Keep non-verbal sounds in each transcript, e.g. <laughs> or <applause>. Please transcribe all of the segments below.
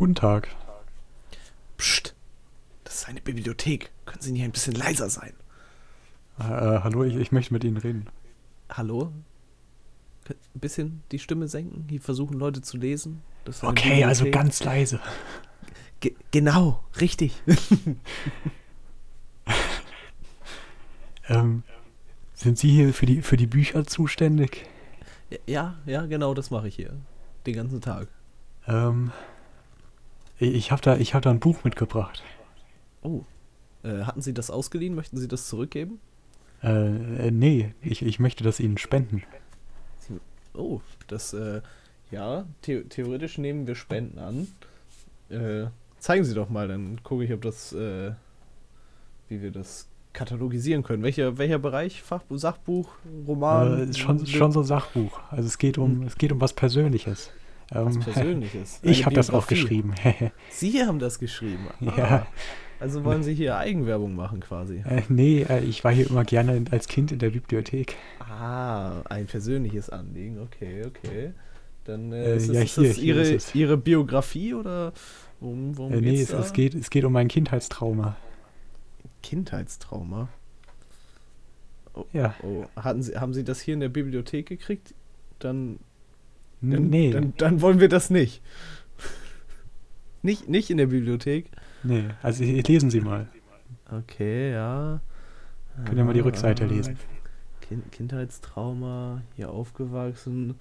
Guten Tag. Psst. Das ist eine Bibliothek. Können Sie nicht ein bisschen leiser sein? Äh, äh, hallo, ich, ich möchte mit Ihnen reden. Hallo? Ein bisschen die Stimme senken? Hier versuchen Leute zu lesen. Okay, also Bibliothek. ganz leise. Ge genau, richtig. Ähm, sind Sie hier für die, für die Bücher zuständig? ja, ja, genau, das mache ich hier. Den ganzen Tag. Ähm, ich ich habe da, ich hab da ein Buch mitgebracht. Oh. Äh, hatten Sie das ausgeliehen? Möchten Sie das zurückgeben? Äh, äh, nee, ich, ich möchte das Ihnen spenden. Oh, das, äh, ja, the theoretisch nehmen wir Spenden an. Äh, zeigen Sie doch mal, dann gucke ich, ob das, äh, wie wir das katalogisieren können. Welcher, welcher Bereich? Fachbuch, Sachbuch, Roman? Äh, ist schon, schon so ein Sachbuch. Also es geht um, es geht um was Persönliches. Was Ähm, Persönliches. <laughs> ich habe das Biografie. aufgeschrieben. <laughs> Sie haben das geschrieben. Ah, Ja. Also wollen Sie hier Eigenwerbung machen quasi. äh, nee, äh, ich war hier immer gerne als Kind in der Bibliothek. Ah, ein persönliches Anliegen. Okay, okay. Dann äh, Äh, ist, es, ja, ist hier- das hier ihre, ist ihre Biografie oder worum, worum Äh, nee, es, es, geht, es geht um mein Kindheitstrauma. Kindheitstrauma. Ja. Oh, hatten Sie, haben Sie das hier in der Bibliothek gekriegt? Dann, dann, nee, dann, dann wollen wir das nicht. nicht. Nicht in der Bibliothek? nee. Also lesen Sie mal. Okay, ja. Können ja mal die Ah, Rückseite lesen. Kind, Kindheitstrauma, hier aufgewachsen.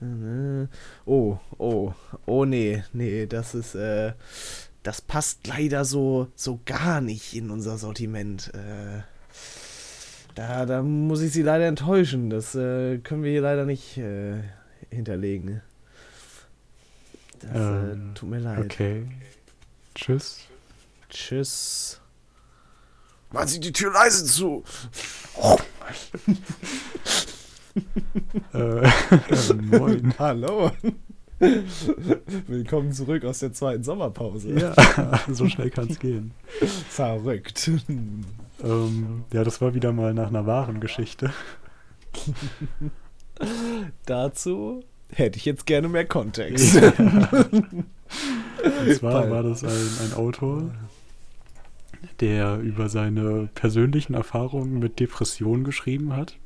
Äh, Oh, oh, oh nee, nee, das ist, äh, das passt leider so, so gar nicht in unser Sortiment. Äh, da, da muss ich Sie leider enttäuschen. Das äh, können wir hier leider nicht äh, hinterlegen. Das äh, Ähm, tut mir leid. Okay. Tschüss. Tschüss. Machen Sie die Tür leise zu. <laughs> äh, <laughs> moin. <laughs> Hallo. Willkommen zurück aus der zweiten Sommerpause. Ja, so schnell kann es gehen. Verrückt. Ähm, ja, das war wieder mal nach einer wahren Geschichte. Dazu hätte ich jetzt gerne mehr Kontext. <laughs> Und zwar war das ein, ein Autor, der über seine persönlichen Erfahrungen mit Depressionen geschrieben hat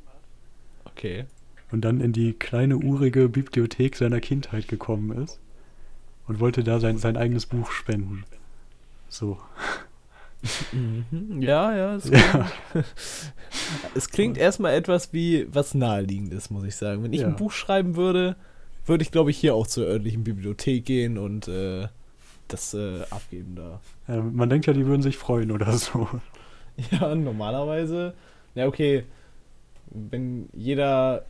Okay. und dann in die kleine urige Bibliothek seiner Kindheit gekommen ist und wollte da sein, sein eigenes Buch spenden. So. Mhm. Ja, ja. Es, Ja. <laughs> es klingt erstmal etwas wie was Naheliegendes, muss ich sagen. Wenn ich Ja. ein Buch schreiben würde, würde ich, glaube ich, hier auch zur örtlichen Bibliothek gehen und äh, das äh, abgeben da. Äh, man denkt ja, die würden sich freuen oder so. <laughs> Ja, normalerweise. Ja, okay. Wenn jeder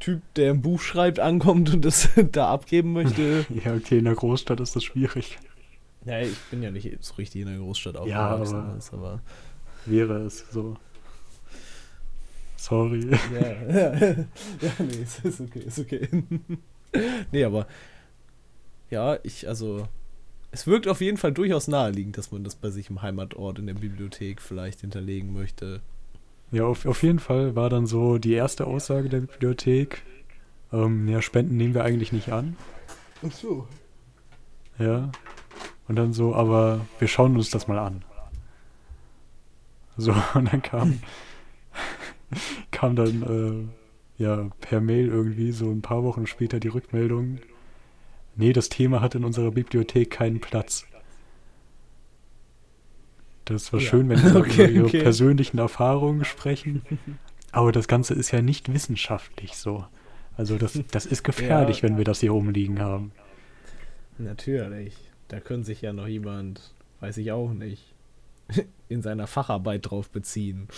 Typ, der ein Buch schreibt, ankommt und das <laughs> da abgeben möchte. <laughs> Ja, okay, in der Großstadt ist das schwierig. ja, ich bin ja nicht so richtig in der Großstadt Ja, aufgewachsen. aber- ist aber Wäre es so. Sorry. ja, ja, ja, nee, ist okay, ist okay. <laughs> nee, aber ja, ich, also, es wirkt auf jeden Fall durchaus naheliegend, dass man das bei sich im Heimatort in der Bibliothek vielleicht hinterlegen möchte. Ja, auf, auf jeden Fall war dann so die erste Aussage der Bibliothek. Ähm, ja, Spenden nehmen wir eigentlich nicht an. Ach so. Ja. Und dann so, aber wir schauen uns das mal an. So, <laughs> und dann kam, <laughs> kam dann, äh, ja, per Mail irgendwie so ein paar Wochen später die Rückmeldung. Nee, das Thema hat in unserer Bibliothek keinen Platz. Das war Ja. schön, wenn Sie <laughs> Okay, über Ihre okay. persönlichen Erfahrungen <laughs> sprechen. Aber das Ganze ist ja nicht wissenschaftlich so. Also das, das ist <laughs> gefährlich, Ja. wenn wir das hier rumliegen haben. Natürlich. Da könnte sich ja noch jemand, weiß ich auch nicht, in seiner Facharbeit drauf beziehen.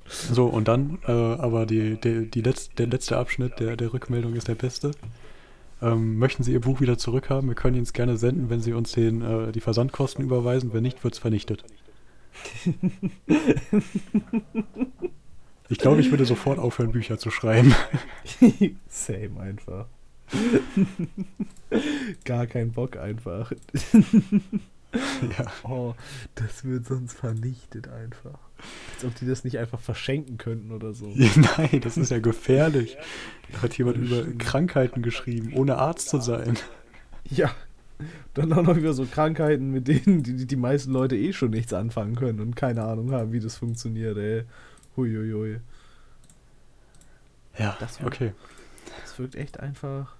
<laughs> So, und dann, äh, aber die, die, die letz, der letzte Abschnitt der, der Rückmeldung ist der beste. Ähm, möchten Sie Ihr Buch wieder zurückhaben? Wir können Ihnen es gerne senden, wenn Sie uns den, äh, die Versandkosten überweisen. Wenn nicht, wird es vernichtet. Ich glaube, ich würde sofort aufhören, Bücher zu schreiben. <laughs> Same einfach. <laughs> Gar kein Bock einfach. ja. Oh, das wird sonst vernichtet einfach. Als ob die das nicht einfach verschenken könnten oder so. <laughs> Nein, das ist ja gefährlich. Da hat jemand über Krankheiten geschrieben, ohne Arzt zu sein. Ja. Dann auch noch wieder so Krankheiten, mit denen die, die meisten Leute eh schon nichts anfangen können und keine Ahnung haben, wie das funktioniert, ey. Huiuiui. Ja, Das war- okay. Das wirkt echt einfach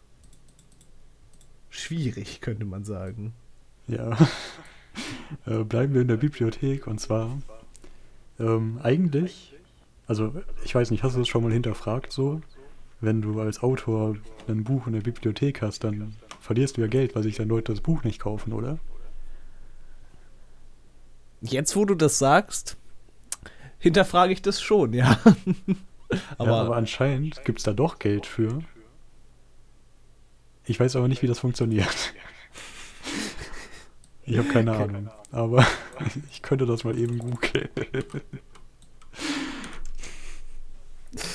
schwierig, könnte man sagen. Ja. <laughs> äh, bleiben wir in der Bibliothek und zwar ähm, eigentlich, also ich weiß nicht, hast du das schon mal hinterfragt so? Wenn du als Autor ein Buch in der Bibliothek hast, dann verlierst du ja Geld, weil sich dann Leute das Buch nicht kaufen, oder? Jetzt, wo du das sagst, hinterfrage ich das schon, ja. <laughs> aber, ja, aber anscheinend gibt es da doch Geld für. Ich weiß aber nicht, wie das funktioniert. <laughs> Ich habe keine. Ahnung. Aber <laughs> ich könnte das mal eben googeln. <laughs>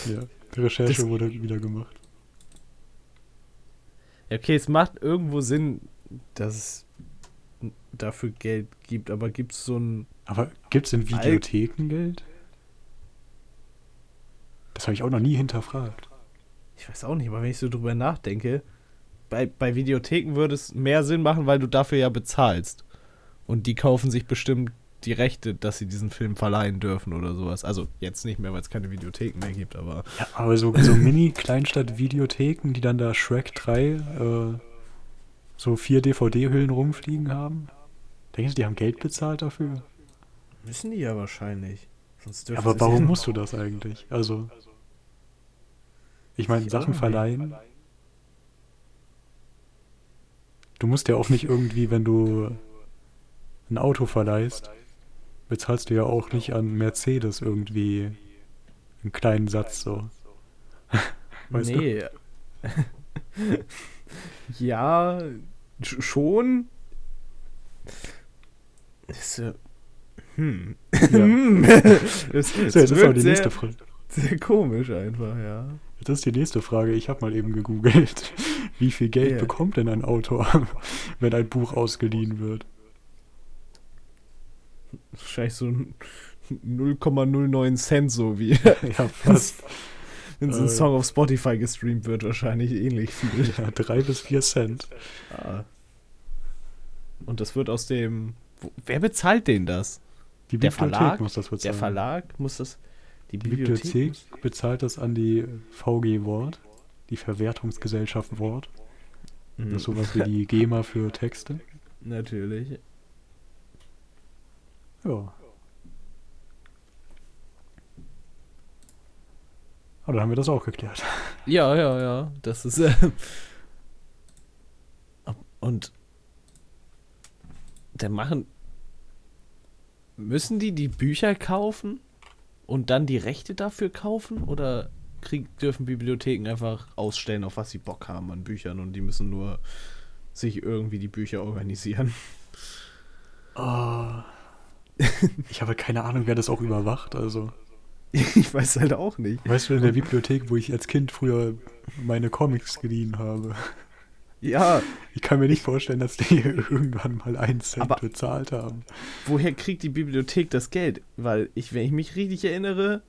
ja, die Recherche Das- wurde wieder gemacht. Okay, es macht irgendwo Sinn, dass es dafür Geld gibt, aber gibt es so ein. Aber gibt es in Videotheken Geld? Das habe ich auch noch nie hinterfragt. Ich weiß auch nicht, aber wenn ich so drüber nachdenke, bei, bei Videotheken würde es mehr Sinn machen, weil du dafür ja bezahlst. Und die kaufen sich bestimmt die Rechte, dass sie diesen Film verleihen dürfen oder sowas. Also jetzt nicht mehr, weil es keine Videotheken mehr gibt, aber. Ja, aber so, so Mini-Kleinstadt-Videotheken, die dann da Shrek 3 äh, so vier DVD-Hüllen rumfliegen haben. Denkst du, die haben Geld bezahlt dafür? Müssen die ja wahrscheinlich. Sonst dürfen Aber warum musst du das eigentlich? Also, ich meine, Sachen verleihen. Du musst ja auch nicht irgendwie, wenn du ein Auto verleihst, bezahlst du ja auch nicht an Mercedes irgendwie einen kleinen Satz so. <laughs> Weißt du? nee. <laughs> ja, sch- schon. Ist, äh, hm. Ja. <laughs> So, es jetzt ist wirkt die sehr, nächste Frage. sehr komisch einfach, ja. Das ist die nächste Frage. Ich habe mal eben gegoogelt. Wie viel Geld Ja. bekommt denn ein Autor, wenn ein Buch ausgeliehen wird? Wahrscheinlich so ein 0,09 Cent, so wie <laughs> <laughs> Ja, fast. wenn so ein Äh. Song auf Spotify gestreamt wird, wahrscheinlich ähnlich viel. Ja, drei bis vier Cent. Ah. Und das wird aus dem. Wo, wer bezahlt den das? Die Der Bibliothek Verlag? muss das Der bezahlen. Verlag muss das. Die Die Bibliothek. Bibliothek muss- bezahlt das an die VG Wort, die Verwertungsgesellschaft Wort. Mhm. Das ist sowas wie die GEMA für Texte. Natürlich. Ja. Aber dann haben wir das auch geklärt. <laughs> Ja, ja, ja. Das ist. Äh, und. Der machen. Müssen die die Bücher kaufen und dann die Rechte dafür kaufen? Oder krieg, dürfen Bibliotheken einfach ausstellen, auf was sie Bock haben an Büchern und die müssen nur sich irgendwie die Bücher organisieren? Oh. <laughs> Ich habe keine Ahnung, wer das auch überwacht. Also, <laughs> Ich weiß halt auch nicht. weißt du, in der Bibliothek, wo ich als Kind früher meine Comics geliehen habe, Ja, ich kann mir nicht vorstellen, dass die <laughs> irgendwann mal einen Cent Aber- bezahlt haben. woher kriegt die Bibliothek das Geld? Weil ich, wenn ich mich richtig erinnere,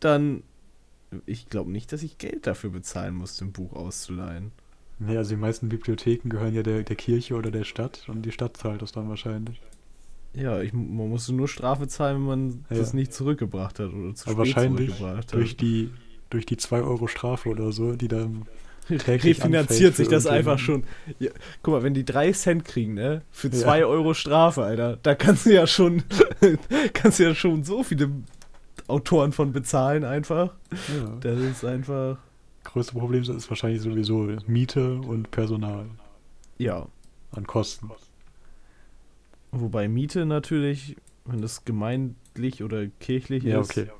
dann. Ich glaube nicht, dass ich Geld dafür bezahlen musste, ein Buch auszuleihen. Nee, also die meisten Bibliotheken gehören ja der, der Kirche oder der Stadt und die Stadt zahlt das dann wahrscheinlich. Ja, ich, man musste nur Strafe zahlen, wenn man Ja. das nicht zurückgebracht hat oder zu Aber spät wahrscheinlich durch die, durch die 2 Euro Strafe oder so, die dann täglich Refinanziert sich das einfach schon. Ja, guck mal, wenn die 3 Cent kriegen, ne? Für Ja. 2 Euro Strafe, Alter, da kannst du ja schon, <laughs> kannst du ja schon so viele Autoren von bezahlen einfach. Ja. Das ist einfach. Größte Problem ist wahrscheinlich sowieso Miete und Personal Ja. an Kosten. Wobei Miete natürlich, wenn das gemeindlich oder kirchlich Ja, ist, okay.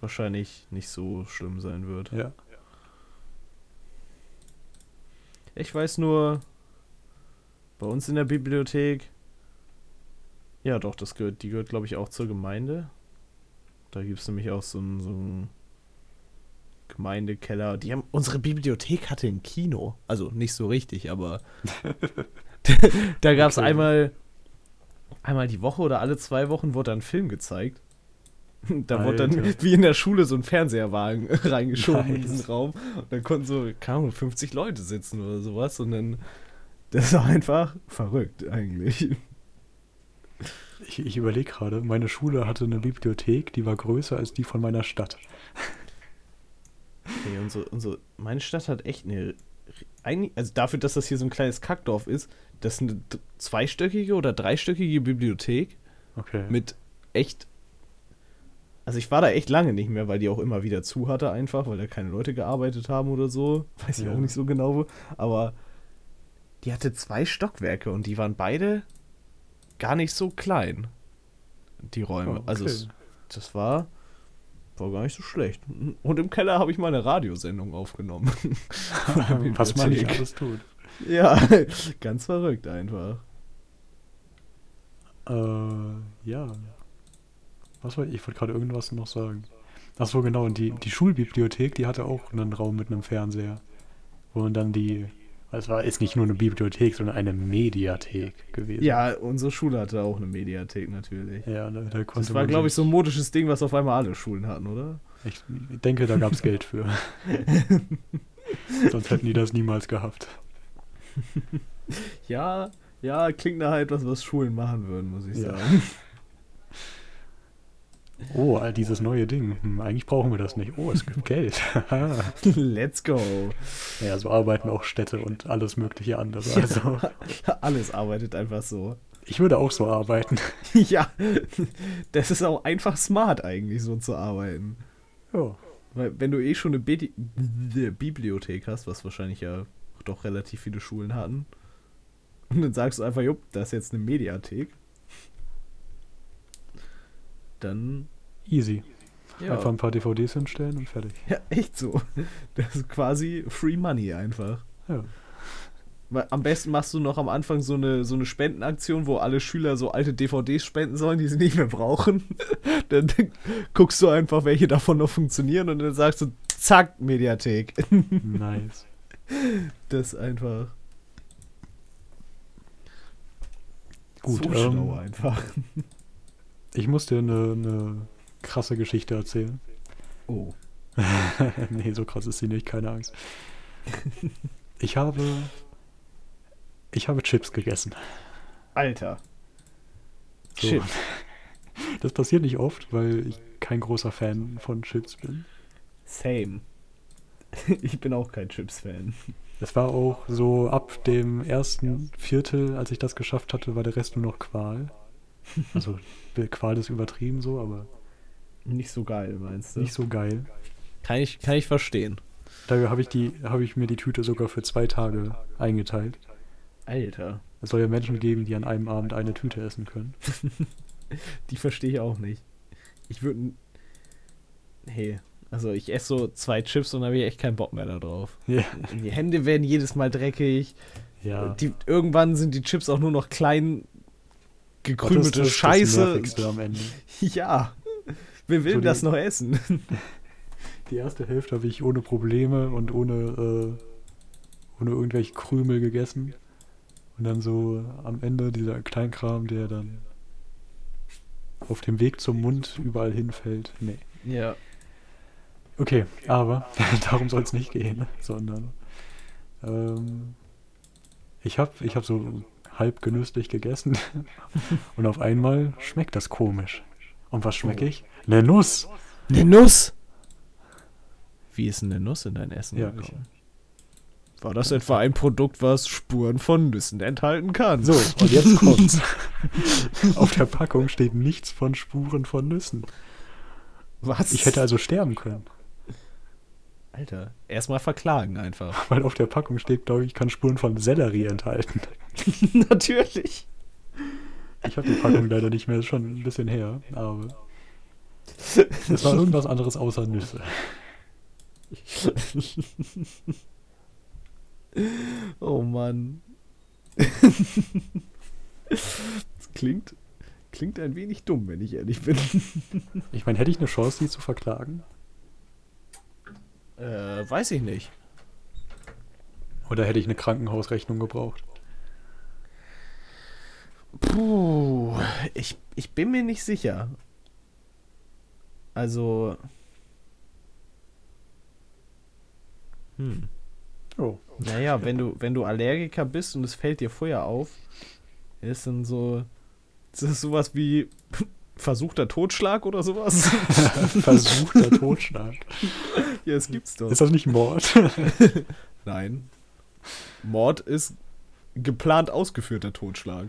wahrscheinlich nicht so schlimm sein wird. Ja. Ich weiß nur, bei uns in der Bibliothek, ja doch, das gehört, die gehört glaube ich auch zur Gemeinde. Da gibt es nämlich auch so einen, so einen Gemeindekeller. Die haben, unsere Bibliothek hatte ein Kino. Also nicht so richtig, aber <laughs> <laughs> da gab es Okay. einmal, einmal die Woche oder alle zwei Wochen wurde ein Film gezeigt. <laughs> Da wurde dann wie in der Schule so ein Fernseherwagen <laughs> reingeschoben in Nice. diesen Raum. Und dann konnten so, keine Ahnung, 50 Leute sitzen oder sowas. Und dann Das ist einfach verrückt eigentlich. Ich, ich überlege gerade, meine Schule hatte eine Bibliothek, die war größer als die von meiner Stadt. Nee, unsere, unsere, meine Stadt hat echt eine. Also dafür, dass das hier so ein kleines Kackdorf ist, das ist eine zweistöckige oder dreistöckige Bibliothek. Okay. Mit echt. Also ich war da echt lange nicht mehr, weil die auch immer wieder zu hatte, einfach, weil da keine Leute gearbeitet haben oder so. <laughs> Weiß ich Ja. auch nicht so genau. Aber die hatte zwei Stockwerke und die waren beide gar nicht so klein. Die Räume. Oh, Also okay. es, das war, war gar nicht so schlecht. Und im Keller habe ich meine Radiosendung aufgenommen. <laughs> <laughs> Was man nicht alles tut. Ja, <laughs> ganz verrückt einfach. Äh, ja. Was wollte ich? Ich wollte gerade irgendwas noch sagen. Ach so, genau. Und die, die Schulbibliothek, die hatte auch einen Raum mit einem Fernseher. Wo man dann die. Es war ist nicht nur eine Bibliothek, sondern eine Mediathek gewesen. Ja, unsere Schule hatte auch eine Mediathek natürlich. Ja, da, da konnte Das war, glaube ich, so ein modisches Ding, was auf einmal alle Schulen hatten, oder? Ich denke, da gab es Geld für. <laughs> Sonst hätten die das niemals gehabt. <laughs> Ja, ja, klingt nach etwas, was Schulen machen würden, muss ich Ja. sagen. <laughs> Oh, all dieses neue Ding. Hm, eigentlich brauchen wir das nicht. Oh, es gibt Geld. <laughs> Let's go. ja, so arbeiten auch Städte und alles mögliche andere. Ja. Also, Alles arbeitet einfach so. ich würde auch so arbeiten. ja, das ist auch einfach smart eigentlich, so zu arbeiten. Ja. Weil wenn du eh schon eine Bedi Bibliothek hast, was wahrscheinlich ja doch relativ viele Schulen hatten, und dann sagst du einfach, jupp, das ist jetzt eine Mediathek, dann, Easy. ja, Einfach ein paar DVDs hinstellen und fertig. ja, echt so. Das ist quasi Free Money einfach. Ja. Am besten machst du noch am Anfang so eine, so eine Spendenaktion, wo alle Schüler so alte DVDs spenden sollen, die sie nicht mehr brauchen. <laughs> dann guckst du einfach, welche davon noch funktionieren und dann sagst du, zack, Mediathek. Nice. Das einfach Gut, so ähm, schlau einfach. Ich muss dir eine, eine krasse Geschichte erzählen. Oh. <laughs> nee, so krass ist sie nicht, keine Angst. <laughs> Ich habe. Ich habe Chips gegessen. Alter. So. Shit. Das passiert nicht oft, weil ich kein großer Fan von Chips bin. Same. <laughs> Ich bin auch kein Chips-Fan. Es war auch so ab dem ersten Viertel, als ich das geschafft hatte, war der Rest nur noch Qual. <laughs> Also Qual ist übertrieben so, aber Nicht so geil, meinst du? nicht so geil. Kann ich, kann ich verstehen. Da habe ich die, habe ich mir die Tüte sogar für zwei Tage eingeteilt. Alter. Es soll ja Menschen geben, die an einem Abend eine Tüte essen können. <laughs> Die verstehe ich auch nicht. Ich würde. Hey, also ich esse so zwei Chips und habe ich echt keinen Bock mehr da drauf. Ja. Die Hände werden jedes Mal dreckig. ja. Die, irgendwann sind die Chips auch nur noch klein gekrümelte Das das Scheiße. Nervigste am Ende. <laughs> Ja. Wer will So die- das noch essen? Die erste Hälfte habe ich ohne Probleme und ohne, äh, ohne irgendwelche Krümel gegessen. Und dann so am Ende dieser Kleinkram, der dann auf dem Weg zum Mund überall hinfällt. Nee. Ja. Okay, aber <laughs> darum soll es nicht gehen, sondern ähm, ich habe ich hab so halb genüsslich gegessen <laughs> und auf einmal schmeckt das komisch. Und was schmecke Oh. ich? Eine Nuss! Eine Nuss! Wie ist eine Nuss in dein Essen Ja, gekommen? War das etwa ein Produkt, was Spuren von Nüssen enthalten kann? So, und jetzt kommt's. <laughs> Auf der Packung steht nichts von Spuren von Nüssen. Was? Ich hätte also sterben können. Alter, erstmal verklagen einfach. <laughs> Weil auf der Packung steht, glaube ich, kann Spuren von Sellerie enthalten. <laughs> Natürlich. Ich habe die Packung leider nicht mehr, ist schon ein bisschen her, aber es war irgendwas anderes außer Nüsse. <laughs> oh Mann. das klingt, klingt ein wenig dumm, wenn ich ehrlich bin. Ich meine, hätte ich eine Chance, die zu verklagen? Äh, weiß ich nicht. Oder hätte ich eine Krankenhausrechnung gebraucht? Puh, ich, ich bin mir nicht sicher. Also. Hm. Oh. Naja, wenn du, wenn du Allergiker bist und es fällt dir vorher auf, ist dann so. Ist das sowas wie versuchter Totschlag oder sowas? <laughs> Versuchter Totschlag. ja, das gibt's doch. Ist das nicht Mord? <laughs> Nein. Mord ist geplant ausgeführter Totschlag.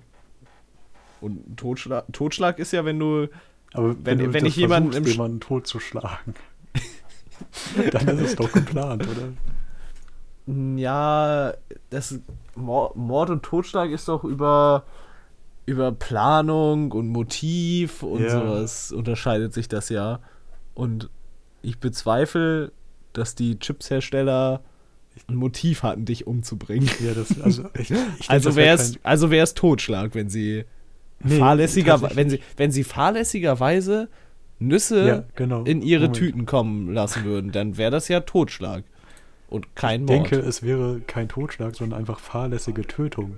Und Totschlag, Totschlag ist ja, wenn du. Aber Wenn- wenn das ich jemanden im jemanden totzuschlagen, <laughs> dann ist es doch geplant, oder? Ja, das Mord und Totschlag ist doch über, über Planung und Motiv und Ja. sowas unterscheidet sich das ja. Und ich bezweifle, dass die Chipshersteller ein Motiv hatten, dich umzubringen. Ja, das, also, <laughs> ich, ich Also wäre es kein- also wär's Totschlag, wenn sie Nee, fahrlässiger, wenn sie, wenn sie fahrlässigerweise Nüsse Ja, genau. in ihre Moment. Tüten kommen lassen würden, dann wäre das ja Totschlag. Und kein Ich Mord. denke, es wäre kein Totschlag, sondern einfach fahrlässige Tötung.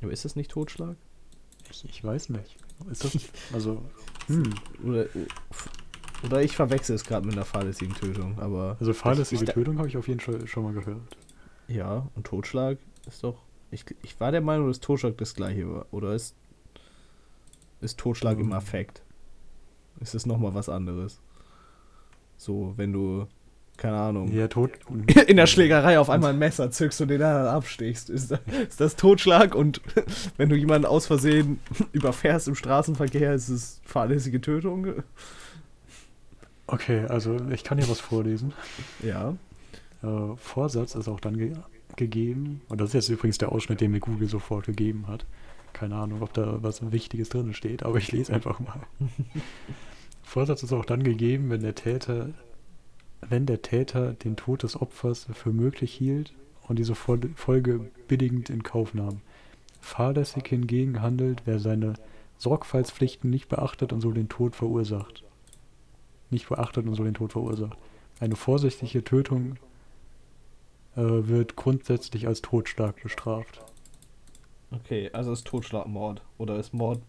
Aber ist das nicht Totschlag? Ich, ich weiß nicht. Ist das. <laughs> Also. Hm. Oder, oder ich verwechsel es gerade mit einer fahrlässigen Tötung, aber. Also fahrlässige Tötung habe ich auf jeden Fall schon mal gehört. Ja, und Totschlag ist doch. Ich, ich war der Meinung, dass Totschlag das gleiche war. Oder ist. Ist Totschlag im Ähm. Affekt? Ist es nochmal was anderes? So, wenn du. Keine Ahnung. Ja, tot. <laughs> In der Schlägerei auf einmal ein Messer zückst und den anderen abstichst. Ist das, ist das Totschlag? Und <laughs> wenn du jemanden aus Versehen <laughs> überfährst im Straßenverkehr, ist es fahrlässige Tötung? Okay, also ich kann hier was vorlesen. Ja. Äh, Vorsatz ist auch dann ge gegeben. Und das ist jetzt übrigens der Ausschnitt, den mir Google sofort gegeben hat. Keine Ahnung, ob da was Wichtiges drin steht, aber ich lese einfach mal. Vorsatz ist auch dann gegeben, wenn der Täter, wenn der Täter den Tod des Opfers für möglich hielt und diese Fol Folge billigend in Kauf nahm. Fahrlässig hingegen handelt, wer seine Sorgfaltspflichten nicht beachtet und so den Tod verursacht. Nicht beachtet und so den Tod verursacht. Eine vorsichtige Tötung äh, wird grundsätzlich als Totschlag bestraft. Okay, also ist Totschlag Mord. Oder ist Mord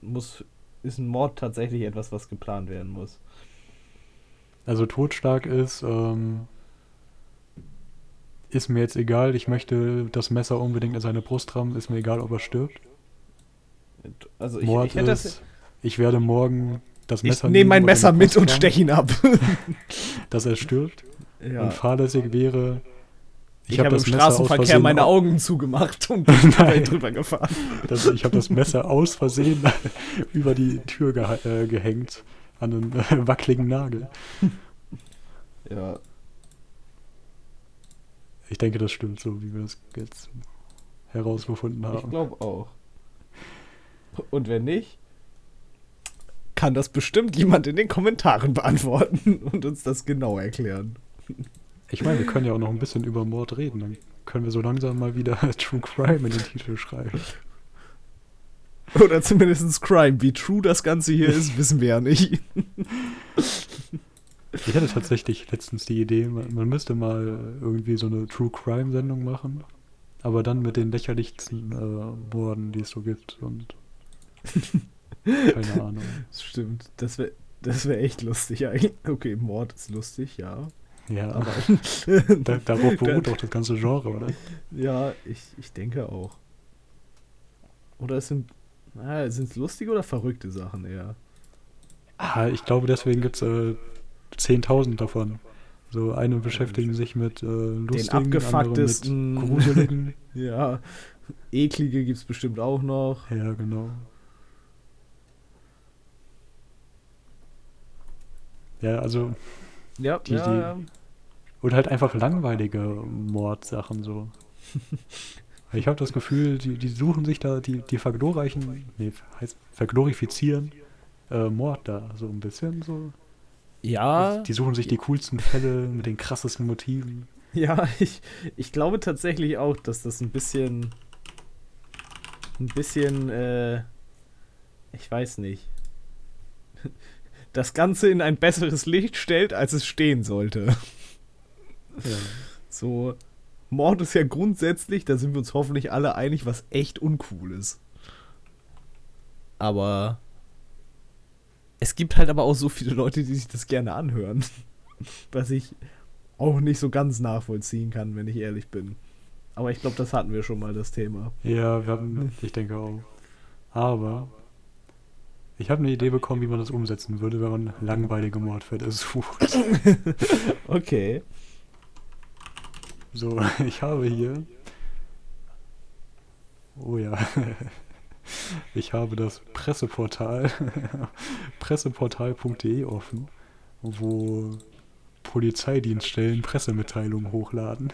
muss. Ist ein Mord tatsächlich etwas, was geplant werden muss? Also Totschlag ist, ähm, ist mir jetzt egal, ich möchte das Messer unbedingt in seine Brust rammen, ist mir egal, ob er stirbt. Also ich, Mord ich hätte ist, das. ich werde morgen das Ich Messer nehme mein Messer mit und steche ihn ab. <laughs> Dass er stirbt. ja. Und fahrlässig wäre, Ich, hab habe im das Messer aus Straßenverkehr meine au- Augen zugemacht und <laughs> bin drüber gefahren. dass ich habe das Messer aus Versehen <laughs> über die Tür geha äh, gehängt an einen äh, <laughs> wackeligen Nagel. Ja. Ich denke, das stimmt so, wie wir das jetzt herausgefunden Ich haben. glaube auch. Und wenn nicht, kann das bestimmt jemand in den Kommentaren beantworten und uns das genau erklären. Ich meine, wir können ja auch noch ein bisschen über Mord reden. Dann können wir so langsam mal wieder <laughs> True Crime in den Titel schreiben. Oder zumindest Crime. Wie true das Ganze hier ist, wissen wir ja nicht. Ich hatte tatsächlich letztens die Idee, man, man müsste mal irgendwie so eine True Crime Sendung machen. Aber dann mit den lächerlichsten äh, Morden, die es so gibt. Und <laughs> keine Ahnung. Das stimmt. Das wäre das wär echt lustig eigentlich. Okay, Mord ist lustig, ja. Ja, Aber <laughs> <laughs> da, darauf beruht doch das ganze Genre, oder? ja, ich, ich denke auch. Oder es sind ah, sind es lustige oder verrückte Sachen eher? Ah, ich glaube, deswegen gibt es äh, 10.000 davon. So eine beschäftigen sich mit äh, lustigen, abgefucktesten- andere mit <laughs> gruseligen. Ja, eklige gibt es bestimmt auch noch. ja, genau. Ja, also, Ja, Die- ja, die- ja. oder halt einfach langweilige Mordsachen so. <laughs> Ich habe das Gefühl, die, die suchen sich da, die, die verglorreichen, nee, heißt verglorifizieren äh, Mord da so ein bisschen so. Ja, Die suchen sich die coolsten Fälle mit den krassesten Motiven. ja, ich, ich glaube tatsächlich auch, dass das ein bisschen, ein bisschen, äh, ich weiß nicht, das Ganze in ein besseres Licht stellt, als es stehen sollte. Ja. So, Mord ist ja grundsätzlich, da sind wir uns hoffentlich alle einig, was echt uncool ist. Aber es gibt halt aber auch so viele Leute, die sich das gerne anhören. <laughs> Was ich auch nicht so ganz nachvollziehen kann, wenn ich ehrlich bin. Aber ich glaube, das hatten wir schon mal, das Thema. Ja, wir haben, ich denke auch. Aber ich habe eine Idee bekommen, wie man das umsetzen würde, wenn man langweilige Mordfälle sucht. <laughs> okay. So, <laughs> ich habe hier. Oh ja. <laughs> Ich habe das Presseportal <laughs> presseportal.de offen, wo Polizeidienststellen Pressemitteilungen hochladen.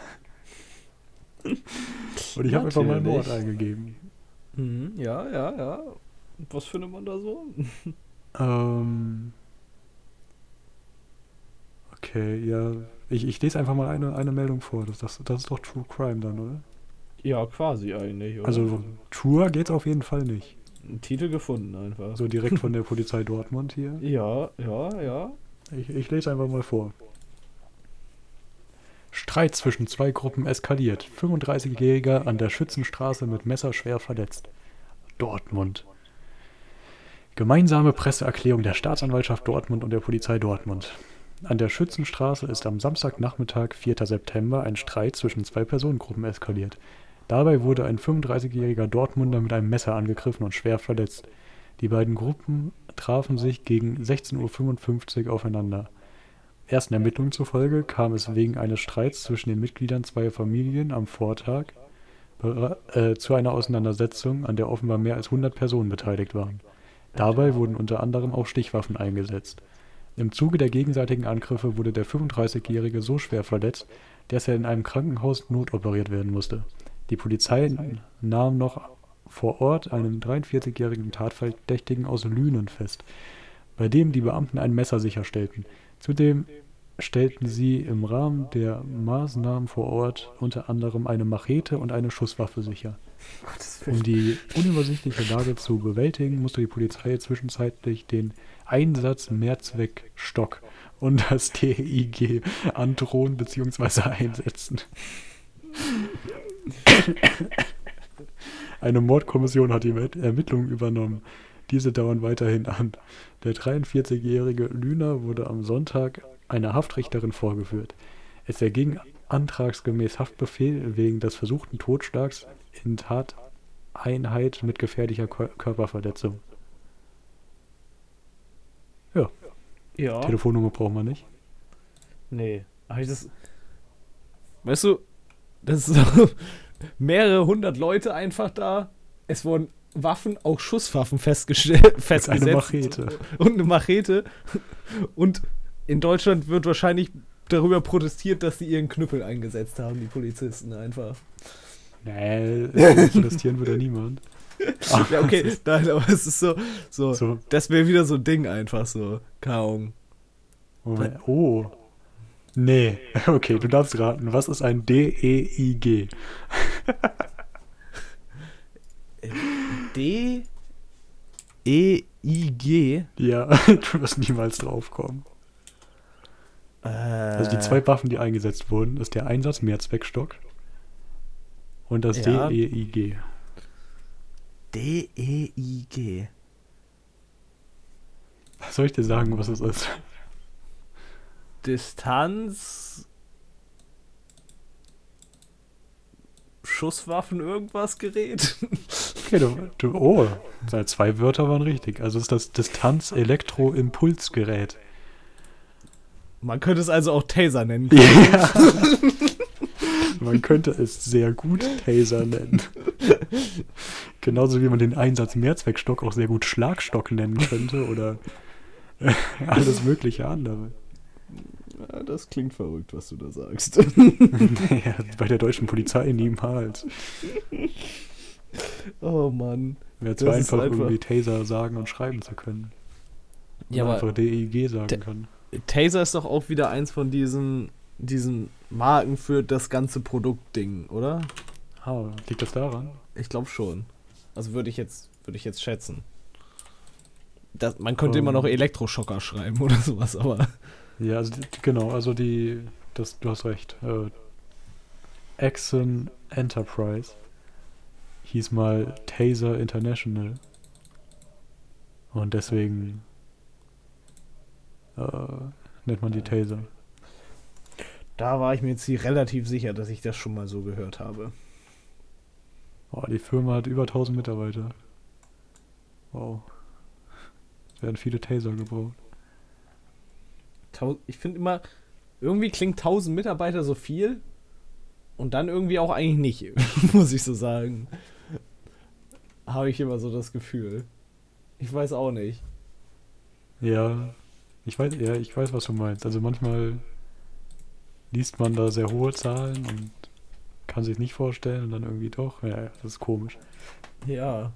Und ich habe einfach mal Mord eingegeben. Mhm, ja, ja, ja. Was findet man da so? Ähm. Okay, ja. Ich, ich lese einfach mal eine, eine Meldung vor. Das, das, das ist doch True Crime dann, oder? Ja, quasi eigentlich. Oder? Also Tour geht's auf jeden Fall nicht. Ein Titel gefunden einfach. So direkt von der <laughs> Polizei Dortmund hier. Ja, ja, ja. Ich, ich lese einfach mal vor. Streit zwischen zwei Gruppen eskaliert. 35-Jähriger an der Schützenstraße mit Messer schwer verletzt. Dortmund. Gemeinsame Presseerklärung der Staatsanwaltschaft Dortmund und der Polizei Dortmund. An der Schützenstraße ist am Samstagnachmittag, 4. September, ein Streit zwischen zwei Personengruppen eskaliert. Dabei wurde ein 35-jähriger Dortmunder mit einem Messer angegriffen und schwer verletzt. Die beiden Gruppen trafen sich gegen 16.55 Uhr aufeinander. Ersten Ermittlungen zufolge kam es wegen eines Streits zwischen den Mitgliedern zweier Familien am Vortag äh, zu einer Auseinandersetzung, an der offenbar mehr als 100 Personen beteiligt waren. Dabei wurden unter anderem auch Stichwaffen eingesetzt. Im Zuge der gegenseitigen Angriffe wurde der 35-Jährige so schwer verletzt, dass er in einem Krankenhaus notoperiert werden musste. Die Polizei nahm noch vor Ort einen 43-jährigen Tatverdächtigen aus Lünen fest, bei dem die Beamten ein Messer sicherstellten. Zudem stellten sie im Rahmen der Maßnahmen vor Ort unter anderem eine Machete und eine Schusswaffe sicher. Um die unübersichtliche Lage zu bewältigen, musste die Polizei zwischenzeitlich den Einsatz Mehrzweckstock und das <laughs> DIG androhen bzw. einsetzen. <coughs> Eine Mordkommission hat die Ermittlungen übernommen. Diese dauern weiterhin an. Der 43-jährige Lüner wurde am Sonntag einer Haftrichterin vorgeführt. Es erging antragsgemäß Haftbefehl wegen des versuchten Totschlags in Tateinheit mit gefährlicher Körperverletzung. Ja. Ja. Telefonnummer braucht man nicht. Nee. Aber das. Weißt du, das ist <laughs> mehrere hundert Leute einfach da. Es wurden Waffen, auch Schusswaffen festgestellt, festgesetzt. Eine Machete. Und eine Machete. Und in Deutschland wird wahrscheinlich darüber protestiert, dass sie ihren Knüppel eingesetzt haben, die Polizisten einfach. Nee, protestieren würde niemand. Ja, okay, <laughs> nein, aber es ist so, so, so. das wäre wieder so ein Ding einfach so. Kaum. Oh. Nee, <laughs> okay, du darfst raten. Was ist ein D-E-I-G? <laughs> D-E-I-G? Ja, du wirst niemals drauf kommen. Äh, also die zwei Waffen, die eingesetzt wurden, ist der Einsatz Mehrzweckstock und das Ja. D-E-I-G. D-E-I-G. Soll ich dir sagen, was es ist? Distanz. Schusswaffen, irgendwas Gerät. <laughs> Okay, du, du oh, seine zwei Wörter waren richtig. Also ist das Distanz-Elektro-Impulsgerät. Man könnte es also auch Taser nennen. Ja. <laughs> Man könnte es sehr gut Taser nennen. <laughs> Genauso wie man den Einsatz Mehrzweckstock auch sehr gut Schlagstock nennen könnte oder äh, alles mögliche andere. Ja, das klingt verrückt, was du da sagst. <laughs> Naja, bei der deutschen Polizei niemals. oh Mann. Wäre zu einfach, einfach- irgendwie Taser sagen und schreiben zu können. Ja, Oder aber einfach DIG sagen können. Taser ist doch auch wieder eins von diesen, diesen Marken für das ganze Produktding, oder? Ah, liegt das daran? Ich glaube schon. Also würde ich jetzt, würde ich jetzt schätzen. Das, man könnte Ähm. immer noch Elektroschocker schreiben <laughs> oder sowas, aber. Ja, also genau, also die, das, du hast recht. Äh, Axon Enterprise hieß mal Taser International. Und deswegen äh, nennt man die Taser. Da war ich mir jetzt relativ sicher, dass ich das schon mal so gehört habe. Oh, die Firma hat über 1000 Mitarbeiter. Wow. Es werden viele Taser gebaut. Ich finde immer, irgendwie klingt 1000 Mitarbeiter so viel und dann irgendwie auch eigentlich nicht, <laughs> muss ich so sagen. Habe ich immer so das Gefühl. Ich weiß auch nicht. Ja, ich weiß, ja, ich weiß, was du meinst. Also manchmal liest man da sehr hohe Zahlen und kann sich nicht vorstellen und dann irgendwie doch. Ja, das ist komisch. Ja.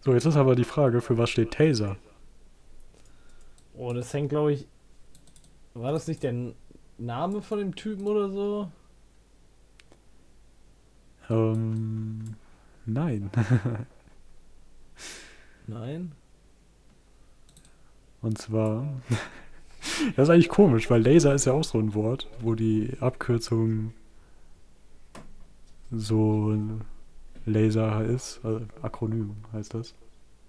So, jetzt ist aber die Frage, für was steht Taser? Oh, das hängt, glaube ich. War das nicht der Name von dem Typen oder so? Ähm. Nein. nein? Und zwar. <laughs> das ist eigentlich komisch, weil Laser ist ja auch so ein Wort, wo die Abkürzung so Laser ist. Also Akronym heißt das.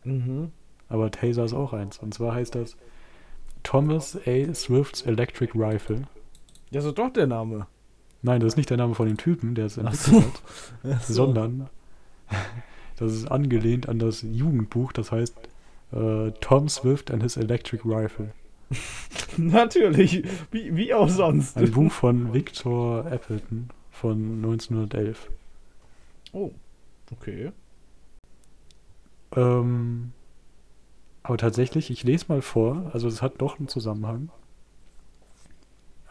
Mhm. Aber Taser ist auch eins. Und zwar heißt das Thomas A. Swift's Electric Rifle. Das ist doch der Name. Nein, das ist nicht der Name von dem Typen, der es entwickelt so. hat, so. sondern das ist angelehnt an das Jugendbuch, das heißt äh, Tom Swift and his Electric Rifle. <laughs> Natürlich, wie, wie auch sonst. Ein Buch von Victor Appleton von 1911. Oh, okay. Ähm, aber tatsächlich, ich lese mal vor, also es hat doch einen Zusammenhang.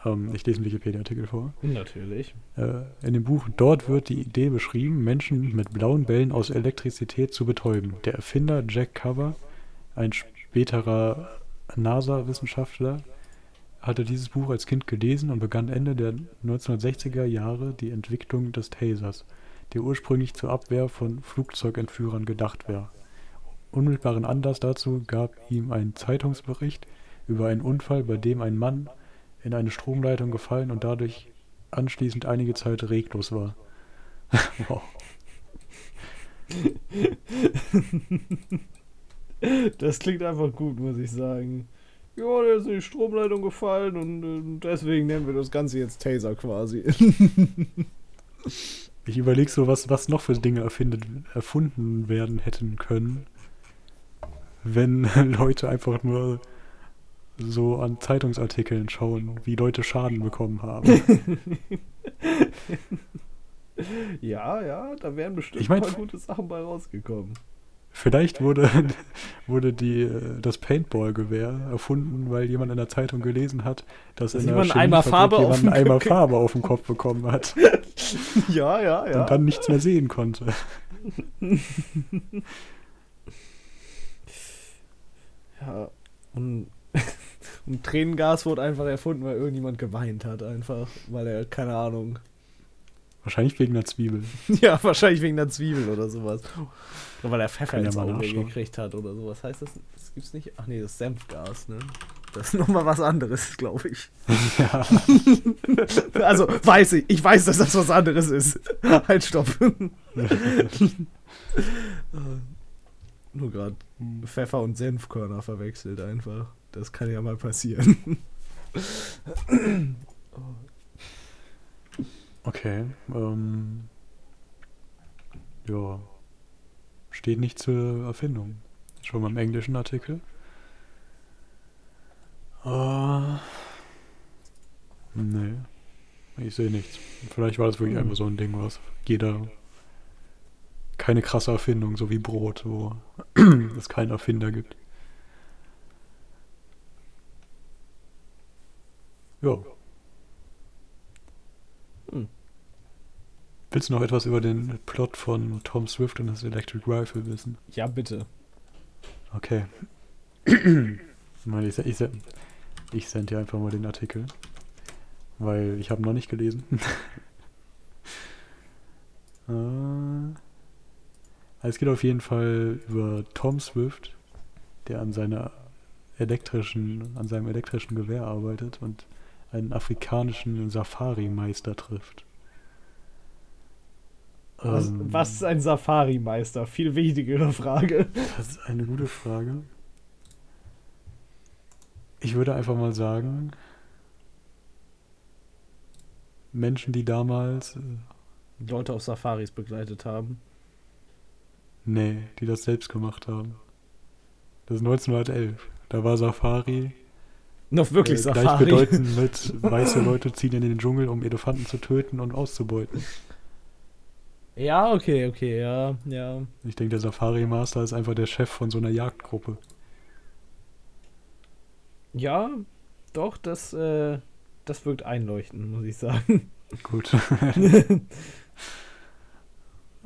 Ähm, ich lese einen Wikipedia-Artikel vor. Natürlich. Äh, in dem Buch Dort wird die Idee beschrieben, Menschen mit blauen Bällen aus Elektrizität zu betäuben. Der Erfinder Jack Cover, ein späterer NASA-Wissenschaftler, hatte dieses Buch als Kind gelesen und begann Ende der 1960er Jahre die Entwicklung des Tasers, der ursprünglich zur Abwehr von Flugzeugentführern gedacht war. Unmittelbaren Anlass dazu gab ihm ein Zeitungsbericht über einen Unfall, bei dem ein Mann in eine Stromleitung gefallen und dadurch anschließend einige Zeit reglos war. <laughs> wow. <laughs> Das klingt einfach gut, muss ich sagen. Ja, der ist in die Stromleitung gefallen und äh, deswegen nennen wir das Ganze jetzt Taser quasi. <laughs> ich überlege so, was, was noch für Dinge erfindet, erfunden werden hätten können, wenn <laughs> Leute einfach nur so an Zeitungsartikeln schauen, wie Leute Schaden bekommen haben. <laughs> ja, ja, da wären bestimmt ich mein, ein paar gute Sachen bei rausgekommen. Vielleicht wurde, <laughs> wurde die, das Paintball-Gewehr erfunden, weil jemand in der Zeitung gelesen hat, dass das in der Eimer Farbe jemand einen Eimer Farbe auf dem Kopf bekommen hat. <laughs> ja, ja, ja. Und dann nichts mehr sehen konnte. <laughs> ja, und und Tränengas wurde einfach erfunden, weil irgendjemand geweint hat, einfach. Weil er, keine Ahnung. Wahrscheinlich wegen der Zwiebel. <laughs> ja, wahrscheinlich wegen der Zwiebel oder sowas. Oder weil er Pfeffer ins Auge gekriegt hat oder sowas. Heißt das, das gibt's nicht? Ach nee, das ist Senfgas, ne? Das ist <laughs> nochmal was anderes, glaube ich. <laughs> Ja. also, weiß ich. Ich weiß, dass das was anderes ist. halt, stopp. Nur gerade Pfeffer und Senfkörner verwechselt einfach. Das kann ja mal passieren. Okay. Ähm, ja. Steht nicht zur Erfindung. Schon mal im englischen Artikel. Uh, nee. Ich sehe nichts. Vielleicht war das wirklich einfach so ein Ding, was jeder. Keine krasse Erfindung, so wie Brot, wo <clears throat> es keinen Erfinder gibt. Ja. Willst du noch etwas über den Plot von Tom Swift und das Electric Rifle wissen? Ja, bitte. Okay. <clears throat> ich, ich, ich sende dir einfach mal den Artikel, weil ich habe noch nicht gelesen. <laughs> äh, es geht auf jeden Fall über Tom Swift, der an seiner elektrischen, an seinem elektrischen Gewehr arbeitet und einen afrikanischen Safari-Meister trifft. Was, ähm, was ist ein Safari-Meister? Viel wichtigere Frage. Das ist eine gute Frage. Ich würde einfach mal sagen, Menschen, die damals, äh, Leute auf Safaris begleitet haben. nee, die das selbst gemacht haben. Das ist 1911. Da war Safari Noch wirklich äh, Safari. gleichbedeutend <laughs> mit weiße Leute ziehen in den Dschungel, um Elefanten zu töten und auszubeuten. Ja, okay, okay, ja, ja. Ich denke, der Safari-Master ist einfach der Chef von so einer Jagdgruppe. Ja, doch, das, äh, das wirkt einleuchtend, muss ich sagen. Gut. <laughs>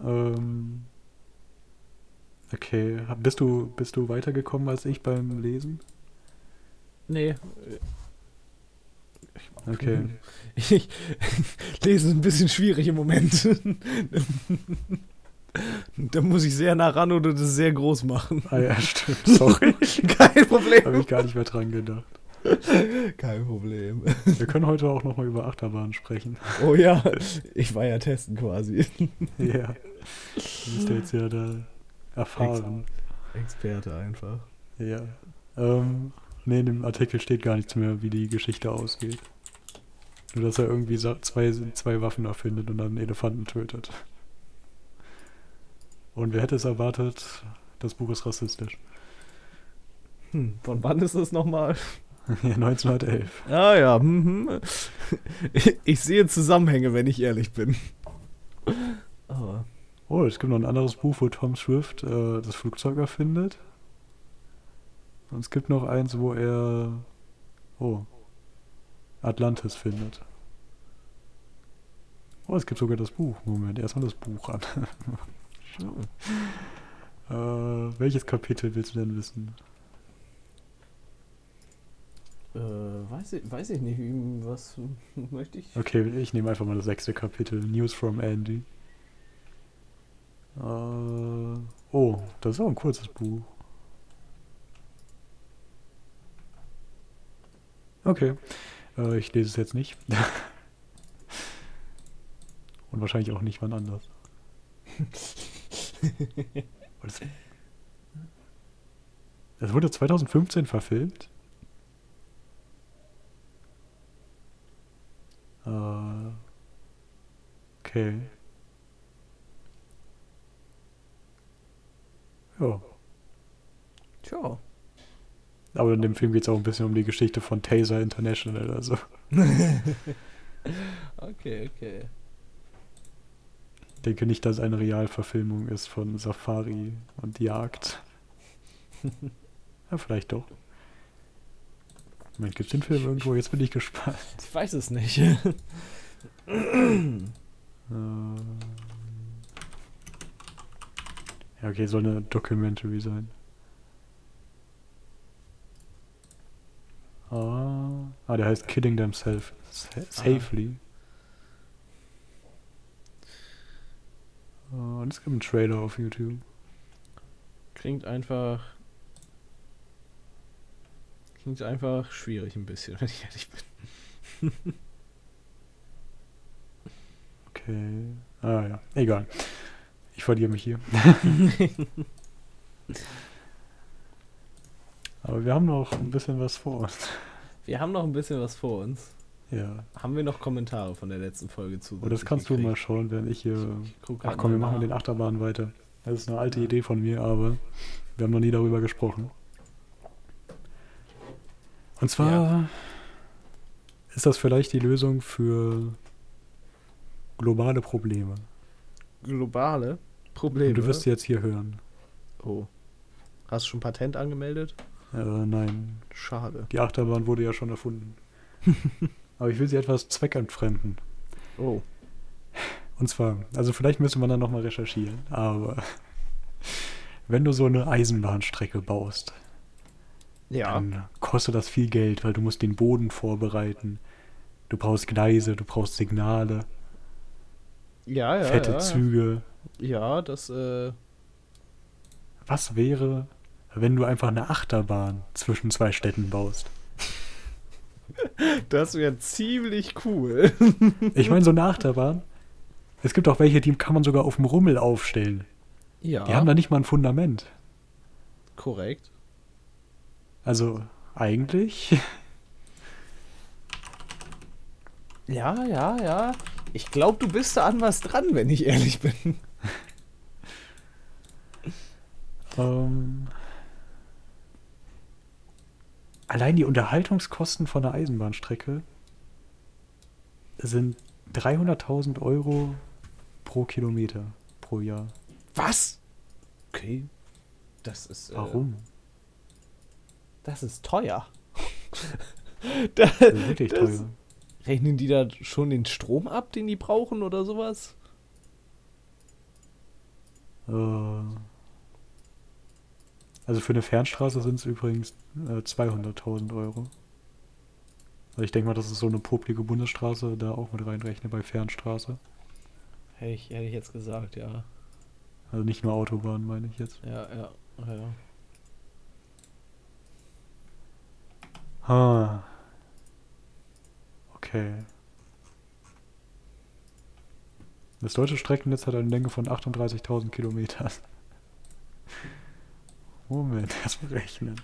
ähm, okay, bist du, bist du weitergekommen als ich beim Lesen? Nee. Okay. <laughs> Ich lese es ein bisschen schwierig im Moment. <laughs> da muss ich sehr nah ran oder das sehr groß machen. Ah ja, stimmt. Sorry. <laughs> Kein Habe Problem. ich gar nicht mehr dran gedacht. Kein Problem. Wir können heute auch nochmal über Achterbahnen sprechen. Oh ja, ich war ja testen quasi. Ja. Du bist ja jetzt ja da erfahren. Experte einfach. Ja. Ähm, nee, in dem Artikel steht gar nichts mehr, wie die Geschichte ausgeht. Nur, dass er irgendwie zwei, zwei Waffen erfindet und dann einen Elefanten tötet. Und wer hätte es erwartet, das Buch ist rassistisch. Hm, von wann ist das nochmal? <laughs> Ja, 1911. Ah ja, mhm. <laughs> ich sehe Zusammenhänge, wenn ich ehrlich bin. Aber Oh, es gibt noch ein anderes Buch, wo Tom Swift äh, das Flugzeug erfindet. Und es gibt noch eins, wo er oh, Atlantis findet. Oh, es gibt sogar das Buch. Moment, erstmal das Buch an. <laughs> äh, welches Kapitel willst du denn wissen? äh, weiß, ich, weiß ich nicht, was <laughs> möchte ich? Okay, ich nehme einfach mal das sechste Kapitel. News from Andy. Äh, oh, das ist auch ein kurzes Buch. Okay, äh, ich lese es jetzt nicht. <laughs> Und wahrscheinlich auch nicht wann anders. <laughs> Es- Es wurde 2015 verfilmt. Äh, okay. Ja. Tja. Aber in dem Film geht es auch ein bisschen um die Geschichte von Taser International. Also <laughs> Okay, okay. ich denke nicht, dass es eine Realverfilmung ist von Safari und Jagd. <laughs> ja, vielleicht doch. Moment, gibt es den Film irgendwo? Jetzt bin ich gespannt. Ich weiß es nicht. Ähm, Ja, okay, soll eine Documentary sein. Ah, ah der heißt Killing Themselves Sa- Safely. Ah, Und es gibt einen Trailer auf YouTube. Klingt einfach. Klingt einfach schwierig ein bisschen, <laughs> wenn ich ehrlich bin. Okay. Ah ja, egal. Ich verliere mich hier. <laughs> <laughs> Aber wir haben noch ein bisschen was vor uns. Wir haben noch ein bisschen was vor uns. Ja. Haben wir noch Kommentare von der letzten Folge zu? Oh, das kannst du mal schauen, während ich hier. Ich Ach komm, wir machen nach. den Achterbahn weiter. Das ist eine alte Idee von mir, aber wir haben noch nie darüber gesprochen. Und zwar ist das vielleicht die Lösung für globale Probleme. Globale Probleme. Und du wirst sie jetzt hier hören. Oh. Hast du schon Patent angemeldet? Äh, nein, Schade. die Achterbahn wurde ja schon erfunden. <laughs> aber ich will sie etwas zweckentfremden. Oh. Und zwar, also vielleicht müsste man dann nochmal recherchieren, aber wenn du so eine Eisenbahnstrecke baust, Ja. dann kostet das viel Geld, weil du musst den Boden vorbereiten. Du brauchst Gleise, du brauchst Signale, Ja, ja. fette ja. Züge. Ja, das, äh. Was wäre, wenn du einfach eine Achterbahn zwischen zwei Städten baust? Das wäre ziemlich cool. Ich meine, so eine Achterbahn, es gibt auch welche, die kann man sogar auf dem Rummel aufstellen. Ja. Die haben da nicht mal ein Fundament. korrekt. Also, eigentlich. Ja, ja, ja. Ich glaube, du bist da an was dran, wenn ich ehrlich bin. Ähm, allein die Unterhaltungskosten von der Eisenbahnstrecke sind 300.000 Euro pro Kilometer pro Jahr. Was? Okay. Das ist. Äh, Warum? Das ist teuer. <laughs> das ist wirklich das, teuer. Rechnen die da schon den Strom ab, den die brauchen oder sowas? Äh, also für eine Fernstraße sind es übrigens äh, 200.000 Euro. Also ich denke mal, das ist so eine poplige Bundesstraße, da auch mit reinrechne bei Fernstraße. Hätte ich, hätte ich jetzt gesagt, ja. Also nicht nur Autobahn, meine ich jetzt. Ja, ja, ja. Ah. Okay. Das deutsche Streckennetz hat eine Länge von 38.000 Kilometern. Moment, <laughs> erstmal rechnen.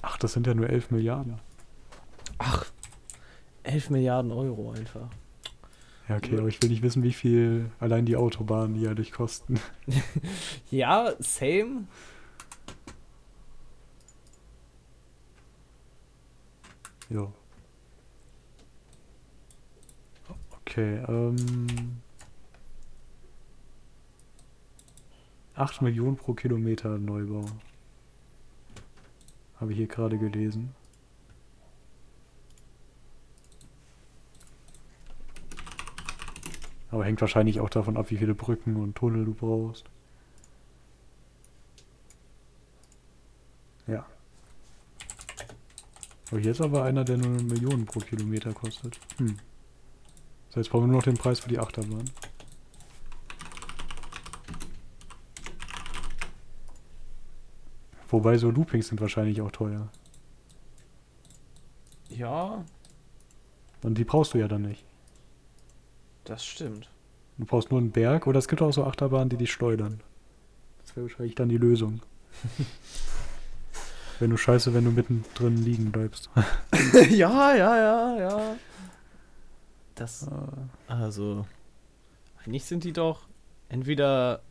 Ach, das sind ja nur 11 Milliarden. Ach, 11 Milliarden Euro einfach. Ja, okay, aber ich will nicht wissen, wie viel allein die Autobahnen jährlich kosten. <laughs> ja, same. Ja. Okay, ähm. 8 Millionen pro Kilometer Neubau. Habe ich hier gerade gelesen. Aber hängt wahrscheinlich auch davon ab, wie viele Brücken und Tunnel du brauchst. Ja. Aber hier ist aber einer, der nur eine Million pro Kilometer kostet. Hm. So, jetzt brauchen wir nur noch den Preis für die Achterbahn. Wobei so Loopings sind wahrscheinlich auch teuer. Ja. Und die brauchst du ja dann nicht. Das stimmt. Du brauchst nur einen Berg oder es gibt auch so Achterbahnen, die dich schleudern. Das wäre wahrscheinlich dann die Lösung. <laughs> wenn du scheiße, wenn du mittendrin liegen bleibst. <laughs> ja, ja, ja, ja. Das. Also. Eigentlich sind die doch entweder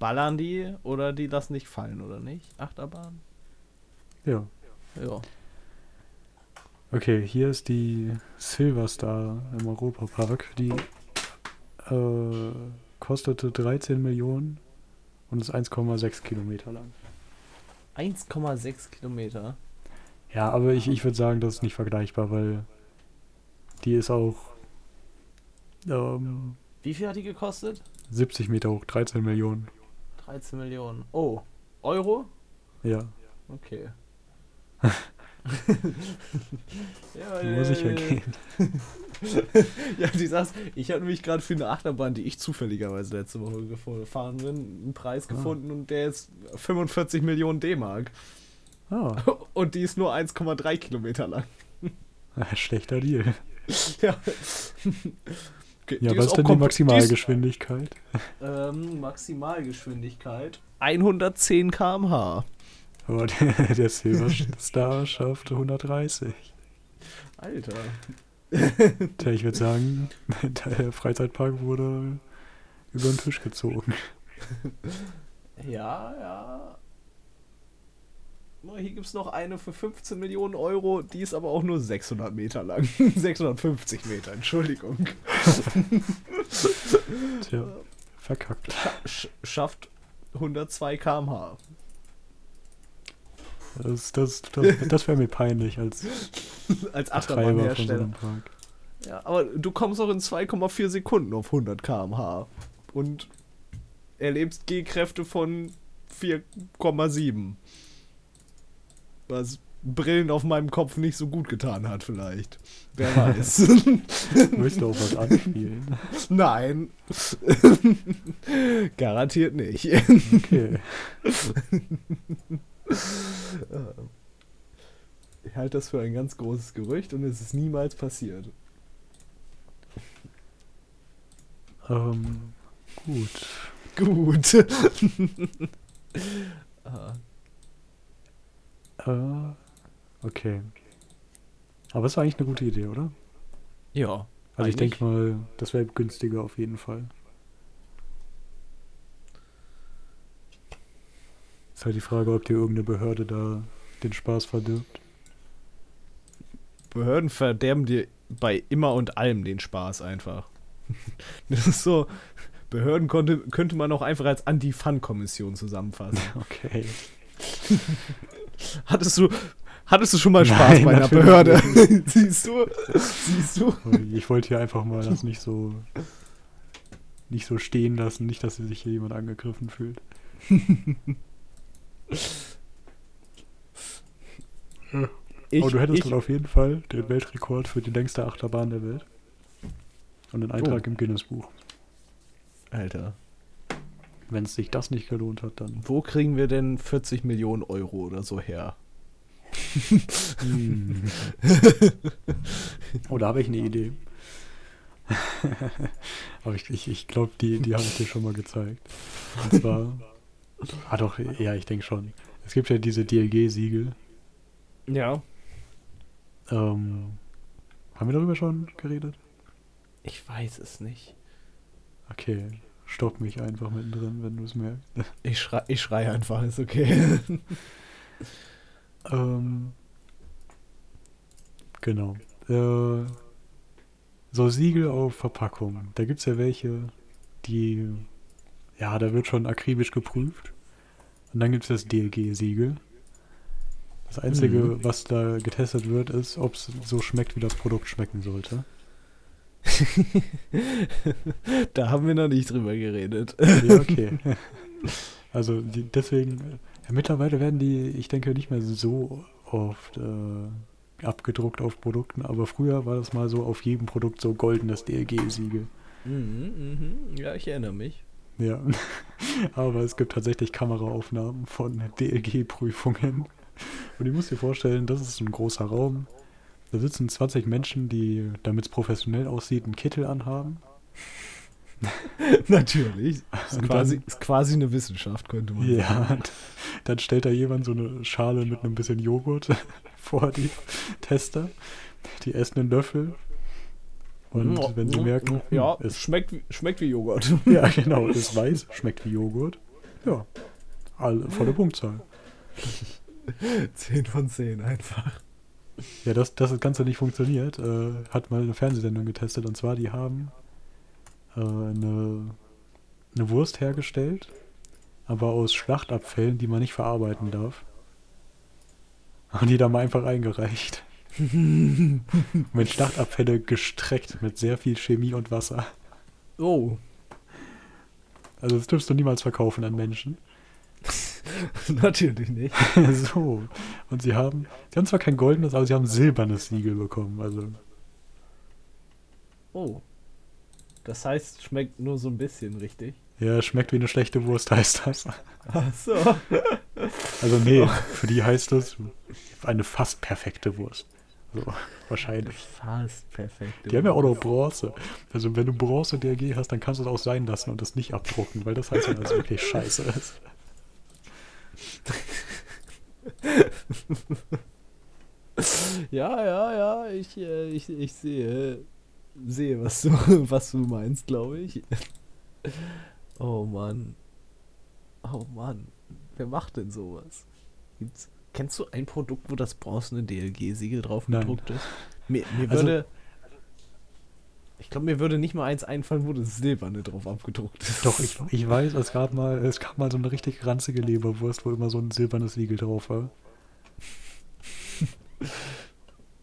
ballern die oder die lassen nicht fallen, oder nicht? Achterbahn? Ja. Ja. Okay, hier ist die Silverstar im Europapark. Die äh, kostete 13 Millionen und ist 1,6 Kilometer lang. 1,6 Kilometer? Ja, aber ich, ich würde sagen, das ist nicht vergleichbar, weil die ist auch. Ähm, Wie viel hat die gekostet? 70 Meter hoch, 13 Millionen. 13 Millionen. Oh, Euro? Ja. Okay. <laughs> ja, Muss ich <laughs> ja gehen. ja, die sagst, ich habe nämlich gerade für eine Achterbahn, die ich zufälligerweise letzte Woche gefahren bin, einen Preis ah. gefunden und der ist 45 Millionen D-Mark. Ah. <laughs> Und die ist nur 1,3 Kilometer lang. Schlechter Deal. ja. Okay, ja, was ist denn die Maximalgeschwindigkeit? Ähm, Maximalgeschwindigkeit 110 km/h. Aber <laughs> der, der Silver Star schafft 130. Alter. Tja, ich würde sagen, der Freizeitpark wurde über den Tisch gezogen. Ja, ja. Hier gibt es noch eine für 15 Millionen Euro, die ist aber auch nur 600 Meter lang. <laughs> 650 Meter, Entschuldigung. <laughs> Tja, verkackt. Sch schafft 102 km/h. Das, das, das, das wäre mir peinlich als, <laughs> als Achterbahnhersteller. So ja, aber du kommst auch in 2,4 Sekunden auf 100 km/h und erlebst G-Kräfte von 4,7 was Brillen auf meinem Kopf nicht so gut getan hat, vielleicht. Wer weiß. <laughs> Möchtest du auch was anspielen? Nein. <laughs> Garantiert nicht. Okay. <laughs> Ich halte das für ein ganz großes Gerücht und es ist niemals passiert. Ähm, gut. gut. ah. Äh, okay. Aber es war eigentlich eine gute Idee, oder? Ja. Also ich denke mal, das wäre günstiger auf jeden Fall. Ist halt die Frage, ob dir irgendeine Behörde da den Spaß verdirbt. Behörden verderben dir bei immer und allem den Spaß einfach. <laughs> Das ist so, Behörden konnte, könnte man auch einfach als Anti-Fun-Kommission zusammenfassen. <laughs> Okay. <laughs> hattest du, hattest du schon mal Spaß Nein, bei einer Behörde? <laughs> Siehst du? Siehst du? Ich wollte hier einfach mal das nicht so nicht so stehen lassen, nicht, dass sich hier jemand angegriffen fühlt. <laughs> Ich, Aber du hättest ich, dann auf jeden Fall den Weltrekord für die längste Achterbahn der Welt. Und einen Eintrag oh. im Guinness-Buch. Alter. Wenn es sich das nicht gelohnt hat, dann. Wo kriegen wir denn 40 Millionen Euro oder so her? hm. <laughs> oh, da habe ich eine Idee. <laughs> Aber ich, ich, ich glaube, die, die habe ich dir schon mal gezeigt. Und zwar. ah, doch, ja, ich denke schon. Es gibt ja diese DLG-Siegel. Ja. Ähm, haben wir darüber schon geredet? Ich weiß es nicht. Okay, stopp mich einfach mittendrin, wenn du es merkst. <laughs> Ich, schrei, ich schrei einfach, ist okay. <laughs> ähm, genau. Äh, so Siegel auf Verpackungen. Da gibt es ja welche, die, ja, da wird schon akribisch geprüft. Und dann gibt es das DLG-Siegel. Das Einzige, mhm. was da getestet wird, ist, ob es so schmeckt, wie das Produkt schmecken sollte. <laughs> da haben wir noch nicht drüber geredet. ja, <laughs> okay. Also die, deswegen, ja, mittlerweile werden die, ich denke, nicht mehr so oft äh, abgedruckt auf Produkten, aber früher war das mal so auf jedem Produkt so goldenes DLG-Siegel. Mhm, mh. Ja, ich erinnere mich. Ja, <laughs> aber es gibt tatsächlich Kameraaufnahmen von DLG-Prüfungen. Und ich muss dir vorstellen, das ist ein großer Raum. Da sitzen 20 Menschen, die, damit es professionell aussieht, einen Kittel anhaben. <laughs> Natürlich. Ist quasi, dann, ist quasi eine Wissenschaft, könnte man ja, sagen. Ja, dann stellt da jemand so eine Schale mit einem bisschen Joghurt <laughs> vor die Tester. Die essen einen Löffel. Und oh, wenn sie merken, ja, es schmeckt, schmeckt wie Joghurt. <laughs> Ja, genau, ist weiß, schmeckt wie Joghurt. Ja, alle, volle Punktzahl. 10 von 10 einfach. Ja, dass, das Ganze nicht funktioniert, äh, hat mal eine Fernsehsendung getestet. Und zwar, die haben äh, eine, eine Wurst hergestellt, aber aus Schlachtabfällen, die man nicht verarbeiten darf. Und die da mal einfach eingereicht. <laughs> mit Schlachtabfälle gestreckt, mit sehr viel Chemie und Wasser. Oh. Also das dürfst du niemals verkaufen an Menschen. <laughs> <laughs> Natürlich nicht. <laughs> so. Und sie haben, sie haben zwar kein goldenes, aber sie haben silbernes Siegel bekommen. Also. Oh. Das heißt, schmeckt nur so ein bisschen, richtig? Ja, schmeckt wie eine schlechte Wurst, <laughs> heißt das. Ach so. Also nee, für die heißt das eine fast perfekte Wurst. So, wahrscheinlich. Fast perfekte Die haben ja auch noch Bronze. Also wenn du Bronze DRG hast, dann kannst du es auch sein lassen und das nicht abdrucken, weil das heißt, dass es wirklich scheiße ist. <laughs> ja, ja, ja, ich, äh, ich, ich sehe, sehe, was du, <laughs> was du meinst, glaube ich. Oh Mann. Oh Mann. Wer macht denn sowas? Gibt's, kennst du ein Produkt, wo das bronzene DLG-Siegel drauf gedruckt ist? Mir, mir also, würde ich glaube, mir würde nicht mal eins einfallen, wo das Silberne drauf abgedruckt ist. Doch, ich, ich weiß, es gab mal, es gab mal so eine richtig ranzige Leberwurst, wo immer so ein silbernes Siegel drauf war.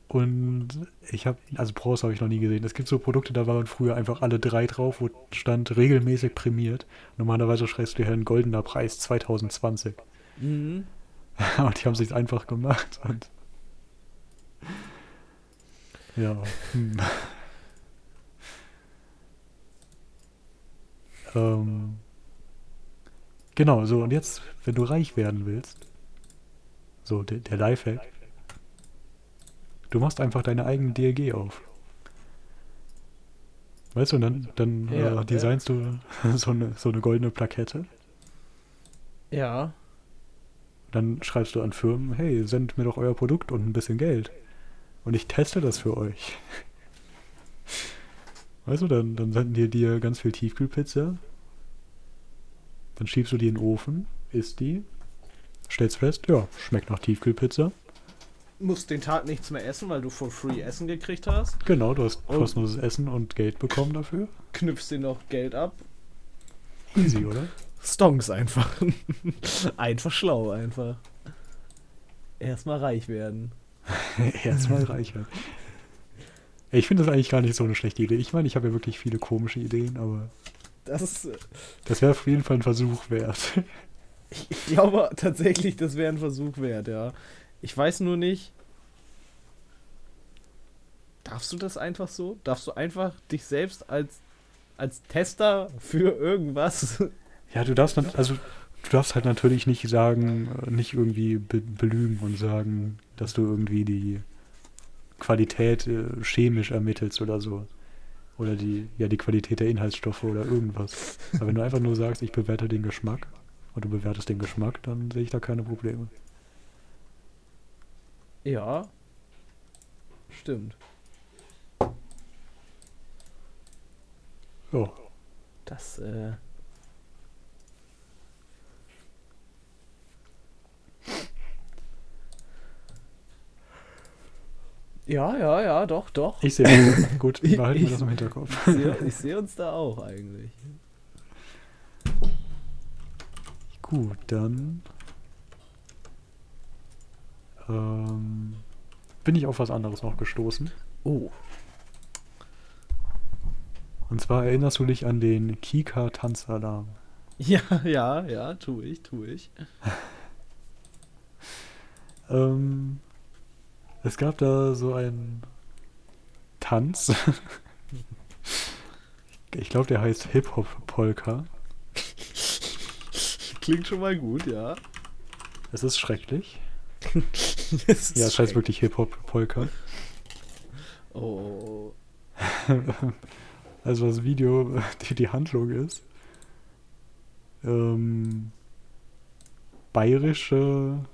Und ich habe, also Bronze habe ich noch nie gesehen. Es gibt so Produkte, da waren früher einfach alle drei drauf, wo stand regelmäßig prämiert. Normalerweise schreibst du hier ein goldener Preis 2020. Mhm. <laughs> Aber die haben sich einfach gemacht und <laughs> ja. Hm. Ähm, genau, so und jetzt, wenn du reich werden willst, so der, der Lifehack, du machst einfach deine eigene DLG auf. Weißt du, und dann, dann Ja, äh, designst du <laughs> so eine, so eine goldene Plakette. Ja. Dann schreibst du an Firmen, hey, sendet mir doch euer Produkt und ein bisschen Geld. Und ich teste das für euch. <laughs> Weißt du, dann, dann senden die dir ganz viel Tiefkühlpizza. Dann schiebst du die in den Ofen, isst die, stellst fest, ja, schmeckt nach Tiefkühlpizza. Musst den Tag nichts mehr essen, weil du for free Essen gekriegt hast. Genau, du hast Oh. kostenloses Essen und Geld bekommen dafür. Knüpfst dir noch Geld ab. Easy, oder? Stonks einfach. <laughs> einfach schlau, einfach. Erstmal reich werden. <laughs> Erstmal reich werden. Ich finde das eigentlich gar nicht so eine schlechte Idee. Ich meine, ich habe ja wirklich viele komische Ideen, aber Das das wäre auf jeden Fall ein Versuch wert. <laughs> ich, ich glaube tatsächlich, das wäre ein Versuch wert, ja. Ich weiß nur nicht. Darfst du das einfach so? Darfst du einfach dich selbst als, als Tester für irgendwas? <laughs> Ja, du darfst, nat- also du darfst halt natürlich nicht sagen, äh, nicht irgendwie be belügen und sagen, dass du irgendwie die Qualität äh, chemisch ermittelst oder so. Oder die, ja, die Qualität der Inhaltsstoffe oder irgendwas. Aber wenn du einfach nur sagst, ich bewerte den Geschmack und du bewertest den Geschmack, dann sehe ich da keine Probleme. Ja. Stimmt. Ja, Das, äh. Ja, ja, ja, doch, doch. ich sehe. <laughs> Gut, Ich- behalten wir das im Hinterkopf. <laughs> Ich sehe seh uns da auch eigentlich. Gut, dann ähm, bin ich auf was anderes noch gestoßen. Oh. Und zwar erinnerst du dich an den Kika-Tanzalarm. <laughs> Ja, ja, ja, tu ich, tu ich. Ähm, es gab da so einen Tanz. ich glaube, der heißt Hip-Hop-Polka. Klingt schon mal gut, ja. Es ist schrecklich. <laughs> Das ist Ja, es heißt wirklich Hip-Hop-Polka. Oh. Also das Video, die, die Handlung ist, ähm, bayerische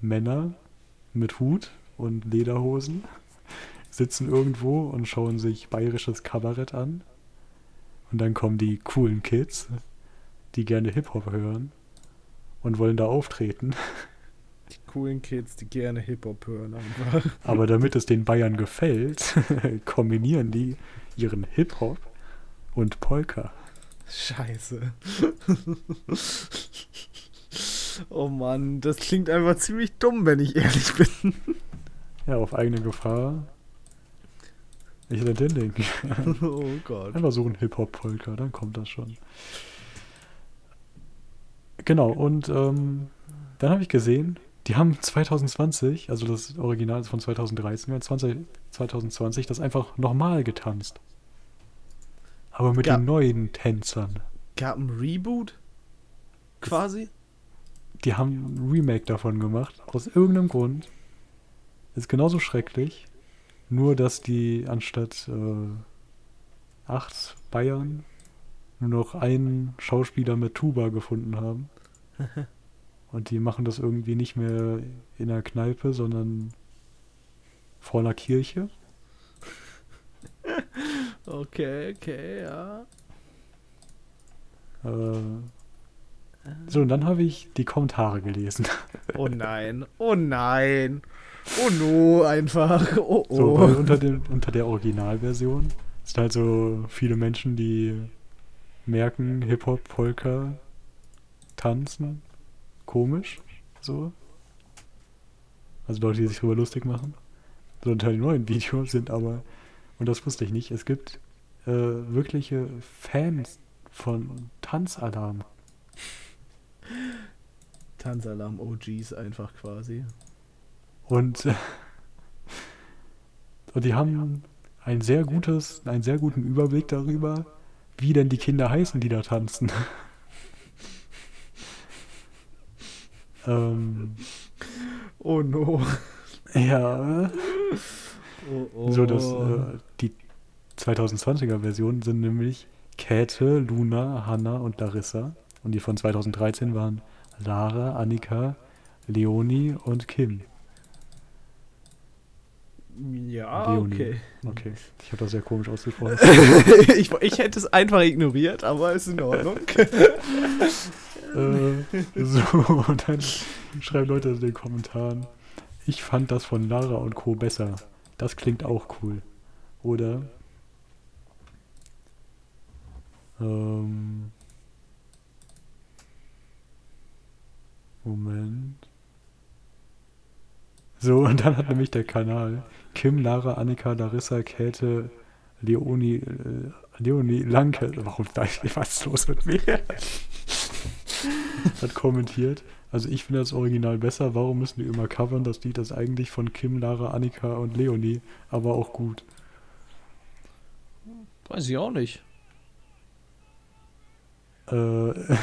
Männer mit Hut und Lederhosen sitzen irgendwo und schauen sich bayerisches Kabarett an. Und dann kommen die coolen Kids, die gerne Hip-Hop hören und wollen da auftreten. Die coolen Kids, die gerne Hip-Hop hören einfach. Aber damit es den Bayern gefällt, <laughs> kombinieren die ihren Hip-Hop und Polka. Scheiße. Oh Mann, das klingt einfach ziemlich dumm, wenn ich ehrlich bin. Ja, auf eigene Gefahr. Ich hätte den Link. <laughs> oh Gott. Einfach suchen Hip-Hop-Polka, dann kommt das schon. Genau, und ähm, dann habe ich gesehen, die haben 2020, also das Original ist von 2013, ja, 20, 2020 das einfach nochmal getanzt. Aber mit Ja. den neuen Tänzern. Gab ein Reboot? Quasi? Die haben ein Remake davon gemacht, aus irgendeinem Grund. Ist genauso schrecklich, nur dass die anstatt äh, acht Bayern nur noch einen Schauspieler mit Tuba gefunden haben. <laughs> Und die machen das irgendwie nicht mehr in der Kneipe, sondern vor einer Kirche. <laughs> Okay, okay, ja. Äh, so, und dann habe ich die Kommentare gelesen. Oh nein, oh nein. Oh no, einfach. Oh oh. So, weil unter, dem, unter der Originalversion sind halt so viele Menschen, die merken, Hip-Hop, Polka, tanzen, komisch, so. Also Leute, die sich darüber lustig machen. So unter den neuen Videos sind aber, und das wusste ich nicht, es gibt äh, wirkliche Fans von Tanzalarm. Tanzalarm OGs einfach quasi. Und, und die haben ein sehr gutes, einen sehr guten Überblick darüber, wie denn die Kinder heißen, die da tanzen. <laughs> ähm, Oh no. ja, Oh oh. so dass äh, die 2020er Version sind nämlich Käthe, Luna, Hanna und Larissa. Und die von 2013 waren Lara, Annika, Leonie und Kim. Ja, Leonie. okay. Okay, ich habe das sehr komisch ausgesprochen. <laughs> ich, ich hätte es einfach ignoriert, aber ist in Ordnung. <laughs> äh, so, und dann schreiben Leute in den Kommentaren, ich fand das von Lara und Co. besser. Das klingt auch cool. Oder? Ähm, Moment. So, und dann hat nämlich der Kanal Kim, Lara, Annika, Larissa, Käthe, Leonie, äh, Leonie Lanke. Warum da ist was los mit mir? <laughs> hat kommentiert. Also ich finde das Original besser. Warum müssen die immer covern? Das Lied ist eigentlich von Kim, Lara, Annika und Leonie, aber auch gut. Weiß ich auch nicht. Äh,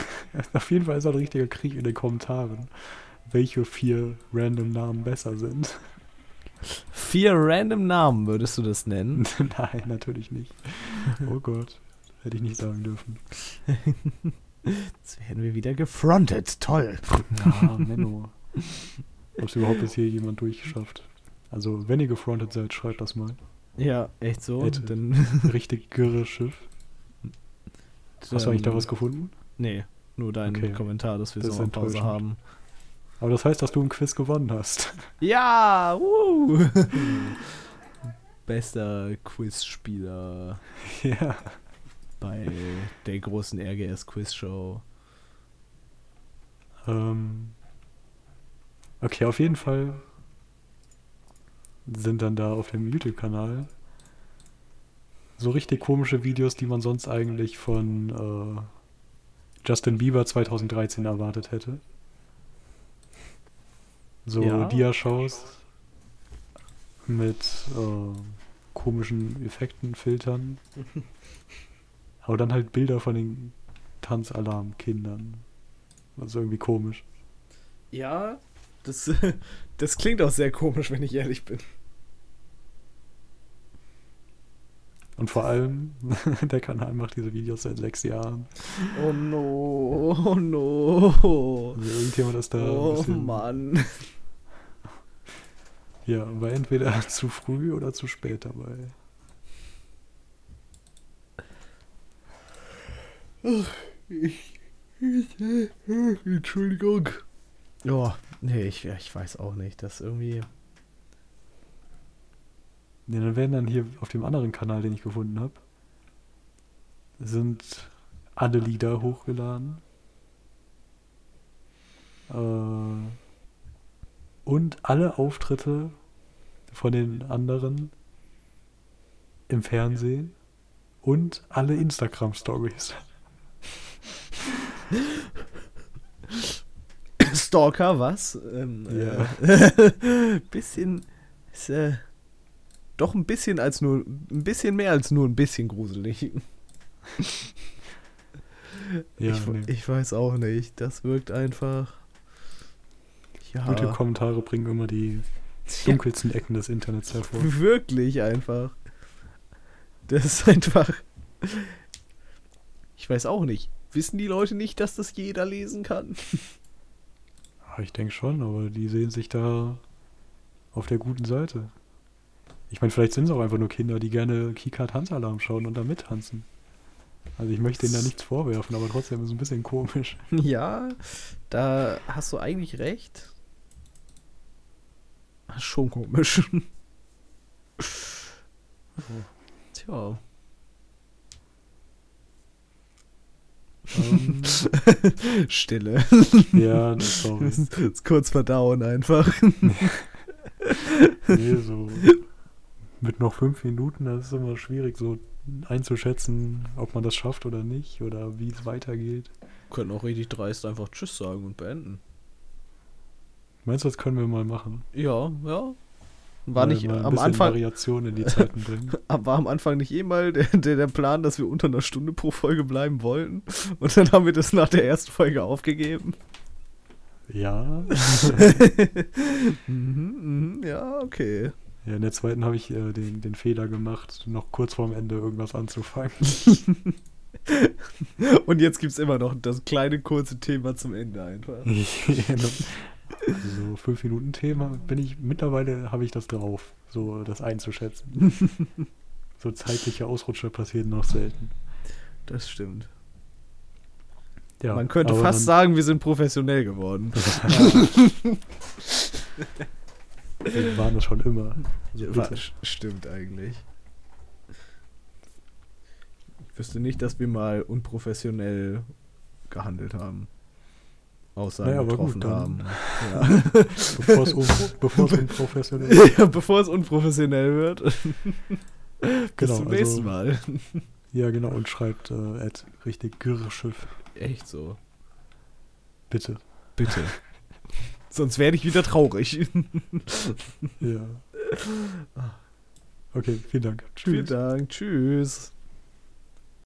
<laughs> auf jeden Fall ist ein richtiger Krieg in den Kommentaren, welche vier random Namen besser sind. Vier random Namen würdest du das nennen? <laughs> Nein, natürlich nicht. Oh Gott, hätte ich nicht sagen dürfen. <laughs> Jetzt werden wir wieder gefrontet. Toll. Ja, Menno. Ob es überhaupt bis hier jemand durchschafft. Also, wenn ihr gefrontet seid, schreibt das mal. Ja, echt so. Hätte. Dann, Richtig girre Schiff. Hast du eigentlich da ähm, was gefunden? Nee, nur dein Okay. Kommentar, dass wir Das ist Sommerpause enttäuschend. haben. Aber das heißt, dass du im Quiz gewonnen hast. <laughs> Ja, wuh. Bester Quizspieler ja. bei der großen RGS Quizshow. Ähm, okay, auf jeden Fall sind dann da auf dem YouTube-Kanal so richtig komische Videos, die man sonst eigentlich von äh, Justin Bieber 2013 erwartet hätte. So Ja. Diashows mit äh, komischen Effekten, Filtern. <laughs> Aber dann halt Bilder von den Tanzalarm-Kindern. Das ist irgendwie komisch. Ja, das, <laughs> das klingt auch sehr komisch, wenn ich ehrlich bin. Und vor allem, <laughs> der Kanal macht diese Videos seit sechs Jahren. Oh no, oh no. Also irgendjemand ist da ein Oh bisschen, Mann. ja, war entweder <laughs> zu früh oder zu spät dabei. Entschuldigung. Ja, nee, ich, ich weiß auch nicht. Das irgendwie. Ja, dann werden dann hier auf dem anderen Kanal, den ich gefunden habe, sind alle Lieder hochgeladen. Äh, und alle Auftritte von den anderen im Fernsehen und alle Instagram-Stories. Stalker, was? Ähm, Ja. äh, <laughs> bisschen. Ist, äh, doch ein bisschen als nur. Ein bisschen mehr als nur ein bisschen gruselig. <laughs> Ja, ich, nee. ich weiß auch nicht. Das wirkt einfach. Ja. YouTube-Kommentare bringen immer die dunkelsten Ecken des Internets hervor. wirklich einfach. Das ist einfach. Ich weiß auch nicht. Wissen die Leute nicht, dass das jeder lesen kann? Ich denke schon, aber die sehen sich da auf der guten Seite. Ich meine, vielleicht sind es auch einfach nur Kinder, die gerne Kika Tanzalarm schauen und da mittanzen. Also ich möchte ihnen da nichts vorwerfen, aber trotzdem ist es ein bisschen komisch. <laughs> Ja, da hast du eigentlich recht. Schon komisch. <laughs> Tja. Ähm, <laughs> Stille. ja. Das ist kurz verdauen einfach. Nee, so mit noch fünf Minuten, das ist immer schwierig, so einzuschätzen, ob man das schafft oder nicht oder wie es weitergeht. Können auch richtig dreist einfach Tschüss sagen und beenden. Meinst du, das können wir mal machen? Ja, ja. War Mal- nicht mal am Anfang, Variation in die Zeiten bringen. <laughs> war am Anfang nicht eh mal der, der, der Plan, dass wir unter einer Stunde pro Folge bleiben wollten. Und dann haben wir das nach der ersten Folge aufgegeben. Ja, <laughs> Mhm, mhm, ja, okay. Ja, in der zweiten habe ich äh, den, den Fehler gemacht, noch kurz vorm Ende irgendwas anzufangen. <laughs> Und jetzt gibt es immer noch das kleine kurze Thema zum Ende einfach. Genau. <laughs> so fünf Minuten Thema bin ich mittlerweile habe ich das drauf, so das einzuschätzen. <laughs> so zeitliche Ausrutscher passieren noch selten. Das stimmt. Ja, Man könnte fast sagen, wir sind professionell geworden. Wir waren das schon immer. Also Ja, st- Stimmt eigentlich. Ich wüsste nicht, dass wir mal unprofessionell gehandelt haben. Aussagen Naja, gut, getroffen dann- haben. <laughs> Bevor es un bevor es unprofessionell <laughs> Ja. ja, bevor es unprofessionell wird. <laughs> Bis Genau, zum also- nächsten Mal. Ja, genau, und schreibt äh, Ed richtig Girrschiff. Echt so. Bitte. Bitte. Sonst werde ich wieder traurig. Ja. <laughs> Okay, vielen Dank. Tschüss. Vielen Dank. Tschüss.